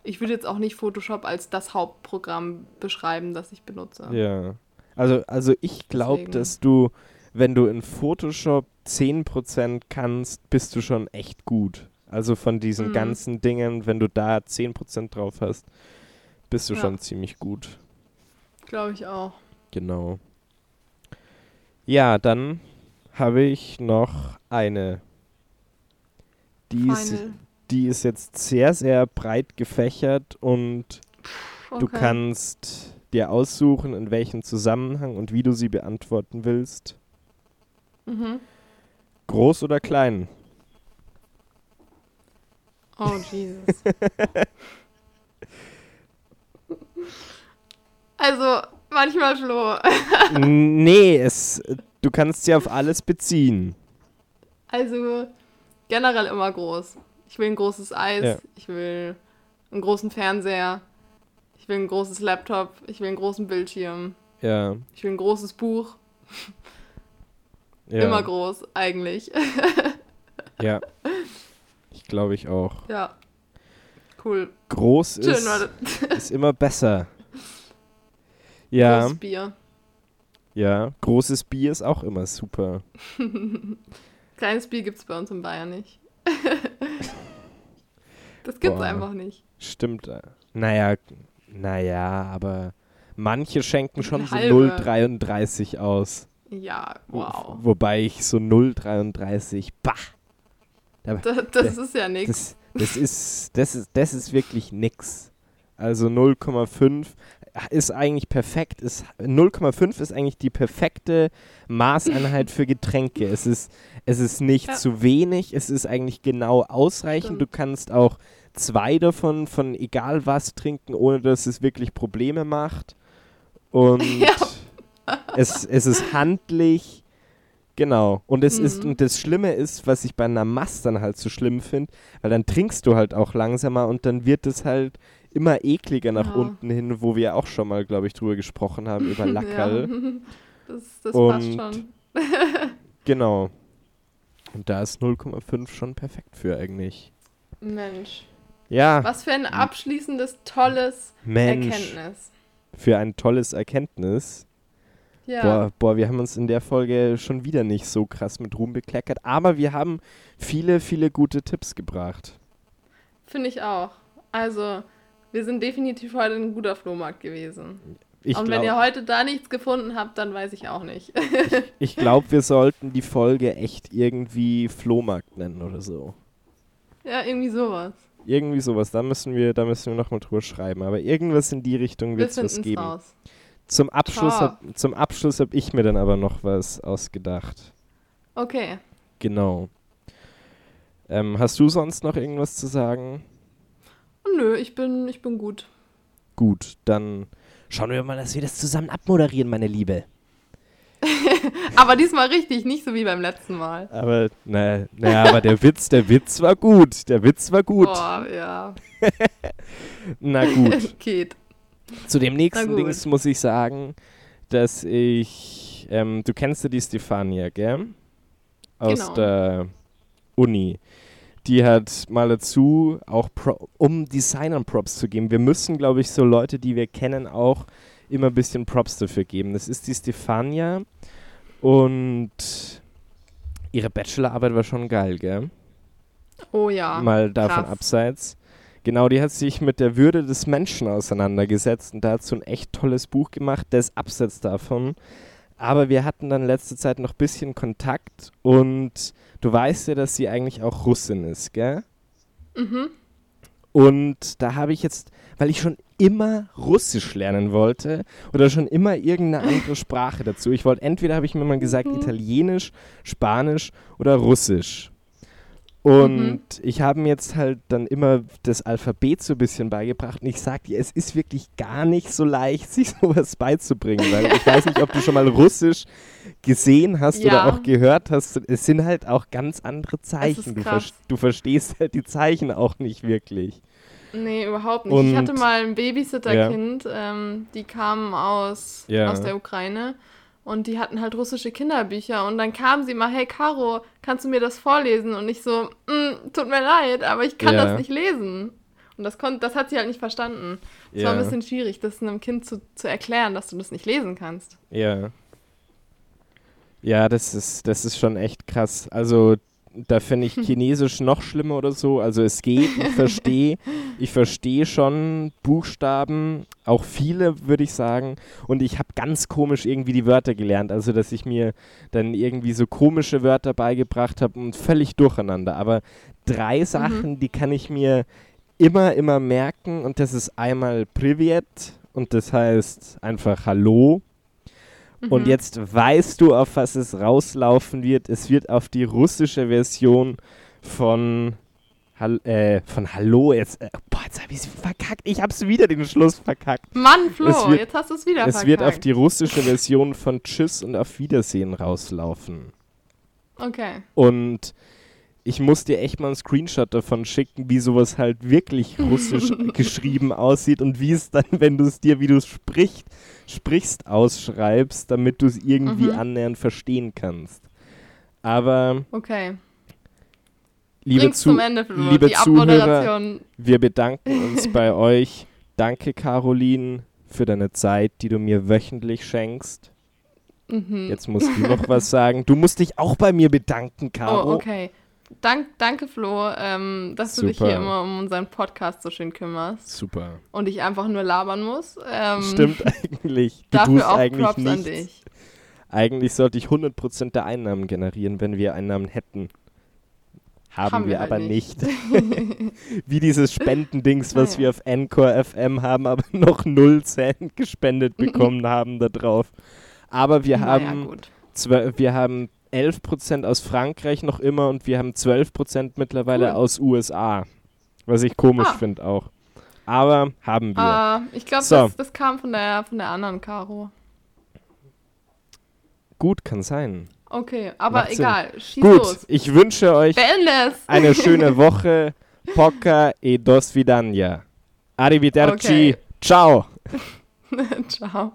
ich würde jetzt auch nicht Photoshop als das Hauptprogramm beschreiben, das ich benutze. Ja. Also, also ich glaube, dass du, wenn du in Photoshop 10% kannst, bist du schon echt gut. Also von diesen Mhm. ganzen Dingen, wenn du da 10% drauf hast, bist du Ja. schon ziemlich gut. Glaube ich auch. Genau. Ja, dann habe ich noch eine. Die ist, die ist jetzt sehr, sehr breit gefächert und du Okay. kannst dir aussuchen, in welchem Zusammenhang und wie du sie beantworten willst. Mhm. Groß oder klein? Oh, Jesus. also, manchmal, Flo. nee, es, du kannst sie auf alles beziehen. Also, generell immer groß. Ich will ein großes Eis. Ja. Ich will einen großen Fernseher. Ich will ein großes Laptop. Ich will einen großen Bildschirm. Ja. Ich will ein großes Buch. ja. Immer groß, eigentlich. Ja. Ich glaube ich auch. ja. Cool. Groß Schön, ist, ist immer besser. Ja, Großes Bier. ja. Großes Bier ist auch immer super. Kleines Bier gibt es bei uns in Bayern nicht. das gibt's Boah. einfach nicht. Stimmt. Naja, naja, aber manche schenken schon so halbe. 0,33 aus. Ja, wow. Wobei ich so 0,33, bah, Das, das ist ja nichts. das, das, ist, das, ist, das ist wirklich nix. Also 0,5 ist eigentlich perfekt. Ist, 0,5 ist eigentlich die perfekte Maßeinheit für Getränke. Es ist, es ist nicht Ja. zu wenig, es ist eigentlich genau ausreichend. Du Stimmt. kannst auch zwei davon von egal was trinken, ohne dass es wirklich Probleme macht. Und Ja. es, es ist handlich. Genau. Und es ist, Mhm. und das Schlimme ist, was ich bei einer Mast dann halt so schlimm finde, weil dann trinkst du halt auch langsamer und dann wird es halt immer ekliger nach Ja. unten hin, wo wir auch schon mal, glaube ich, drüber gesprochen haben, über Lackerl. Ja. Das, das Und- passt schon. Genau. Und da ist 0,5 schon perfekt für eigentlich. Mensch. Ja, Was für ein abschließendes, tolles Mensch, Erkenntnis. für ein tolles Erkenntnis. Ja. Boah, boah, wir haben uns in der Folge schon wieder nicht so krass mit Ruhm bekleckert, aber wir haben viele, viele gute Tipps gebracht. Finde ich auch. Also, wir sind definitiv heute ein guter Flohmarkt gewesen. Ich Und wenn ihr glaube, heute da nichts gefunden habt, dann weiß ich auch nicht. ich glaub, wir sollten die Folge echt irgendwie Flohmarkt nennen oder so. ja, irgendwie sowas. Irgendwie sowas, da müssen wir, da müssen wir nochmal drüber schreiben. Aber irgendwas in die Richtung Wir wird es was geben. raus. Zum Abschluss hab, zum Abschluss habe ich mir dann aber noch was ausgedacht. Okay. Genau. Ähm, hast du sonst noch irgendwas zu sagen? Nö, ich bin, ich bin gut. Gut, dann schauen wir mal, dass wir das zusammen abmoderieren, meine Liebe. Aber diesmal richtig, nicht so wie beim letzten Mal. Aber, naja, naja, aber der Witz, der Witz war gut. Der Witz war gut. Boah, ja. Na gut. Geht. Zu dem nächsten. Dings muss ich sagen, dass ich, ähm, du kennst ja die Stefania, gell? Aus Genau. der Uni. Die hat mal dazu, auch Pro um Designern Props zu geben. Wir müssen, glaube ich, so Leute, die wir kennen, auch immer ein bisschen Props dafür geben. Das ist die Stefania und ihre Bachelorarbeit war schon geil, gell? Oh ja. mal davon krass. abseits. Genau, die hat sich mit der Würde des Menschen auseinandergesetzt und dazu ein echt tolles Buch gemacht, das abseits davon. Aber wir hatten dann letzte Zeit noch ein bisschen Kontakt und du weißt ja, dass sie eigentlich auch Russin ist, gell? Mhm. Und da habe ich jetzt, weil ich schon immer Russisch lernen wollte oder schon immer irgendeine andere Sprache dazu. Ich wollte entweder, habe ich mir mal gesagt, Mhm. Italienisch, Spanisch oder Russisch. Und Mhm. ich habe mir jetzt halt dann immer das Alphabet so ein bisschen beigebracht. Und ich sage dir, es ist wirklich gar nicht so leicht, sich sowas beizubringen. Weil ich weiß nicht, ob du schon mal Russisch gesehen hast oder Ja. auch gehört hast. Es sind halt auch ganz andere Zeichen. Du, ver du verstehst halt die Zeichen auch nicht wirklich. Nee, überhaupt nicht. ich Und- hatte mal ein Babysitterkind, ähm, die kamen aus, Ja. aus der Ukraine und die hatten halt russische Kinderbücher und dann kam sie mal, hey Caro, kannst du mir das vorlesen? Und ich so, "Mm, tut mir leid, aber ich kann Ja. das nicht lesen. Und das, das hat sie halt nicht verstanden. Es war ein bisschen schwierig, das einem Kind zu, zu erklären, dass du das nicht lesen kannst. Ja. Ja, das ist, das ist schon echt krass. Also, da finde ich Chinesisch noch schlimmer oder so. Also, es geht, ich verstehe, ich verstehe schon Buchstaben, auch viele, würde ich sagen. Und ich habe ganz komisch irgendwie die Wörter gelernt. Also, dass ich mir dann irgendwie so komische Wörter beigebracht habe und völlig durcheinander. Aber drei Sachen, die kann ich mir immer, immer merken. Und das ist einmal Privet und das heißt einfach Hallo. Und Mhm. jetzt weißt du, auf was es rauslaufen wird. Es wird auf die russische Version von, Hall äh, von Hallo. Jetzt, äh, boah, jetzt habe ich es verkackt. Ich habe es wieder den Schluss verkackt. Mann, Flo, Es wird- jetzt hast du es wieder es verkackt. wird auf die russische Version von Tschüss und auf Wiedersehen rauslaufen. Okay. Und ich muss dir echt mal einen Screenshot davon schicken, wie sowas halt wirklich russisch geschrieben aussieht und wie es dann, wenn du es dir, wie du es sprichst, sprichst, ausschreibst, damit du es irgendwie Mhm. annähernd verstehen kannst. Aber, Okay. liebe, Bring's Zu Ende, liebe die Zuhörer, Abmoderation. wir bedanken uns bei euch. Danke, Caroline, für deine Zeit, die du mir wöchentlich schenkst. Mhm. Jetzt musst du noch was sagen. Du musst dich auch bei mir bedanken, Caro. Oh, okay. Dank, danke, Flo, ähm, dass du dich Super. hier immer um unseren Podcast so schön kümmerst Super. und ich einfach nur labern muss. Ähm, Stimmt eigentlich. Du Dafür tust auch eigentlich Props nichts. an dich. Eigentlich sollte ich 100% der Einnahmen generieren, wenn wir Einnahmen hätten. Haben, Haben wir, wir halt aber nicht. nicht. Wie dieses Spendendings, was Naja. wir auf Encore FM haben, aber noch 0 Cent gespendet bekommen haben da drauf. Aber wir naja, haben gut. Zwö- wir haben 11% aus Frankreich noch immer und wir haben 12% mittlerweile Cool. aus USA. Was ich komisch Ah. finde auch. Aber haben wir. Ah, ich glaube, So. das, das kam von der, von der anderen Caro. Gut, kann sein. Okay, aber Macht Sinn. egal. Schieß Gut, los. ich wünsche euch Beende es. eine schöne Woche. Poca e dos vidania. Arrivederci. Okay. Ciao. Ciao.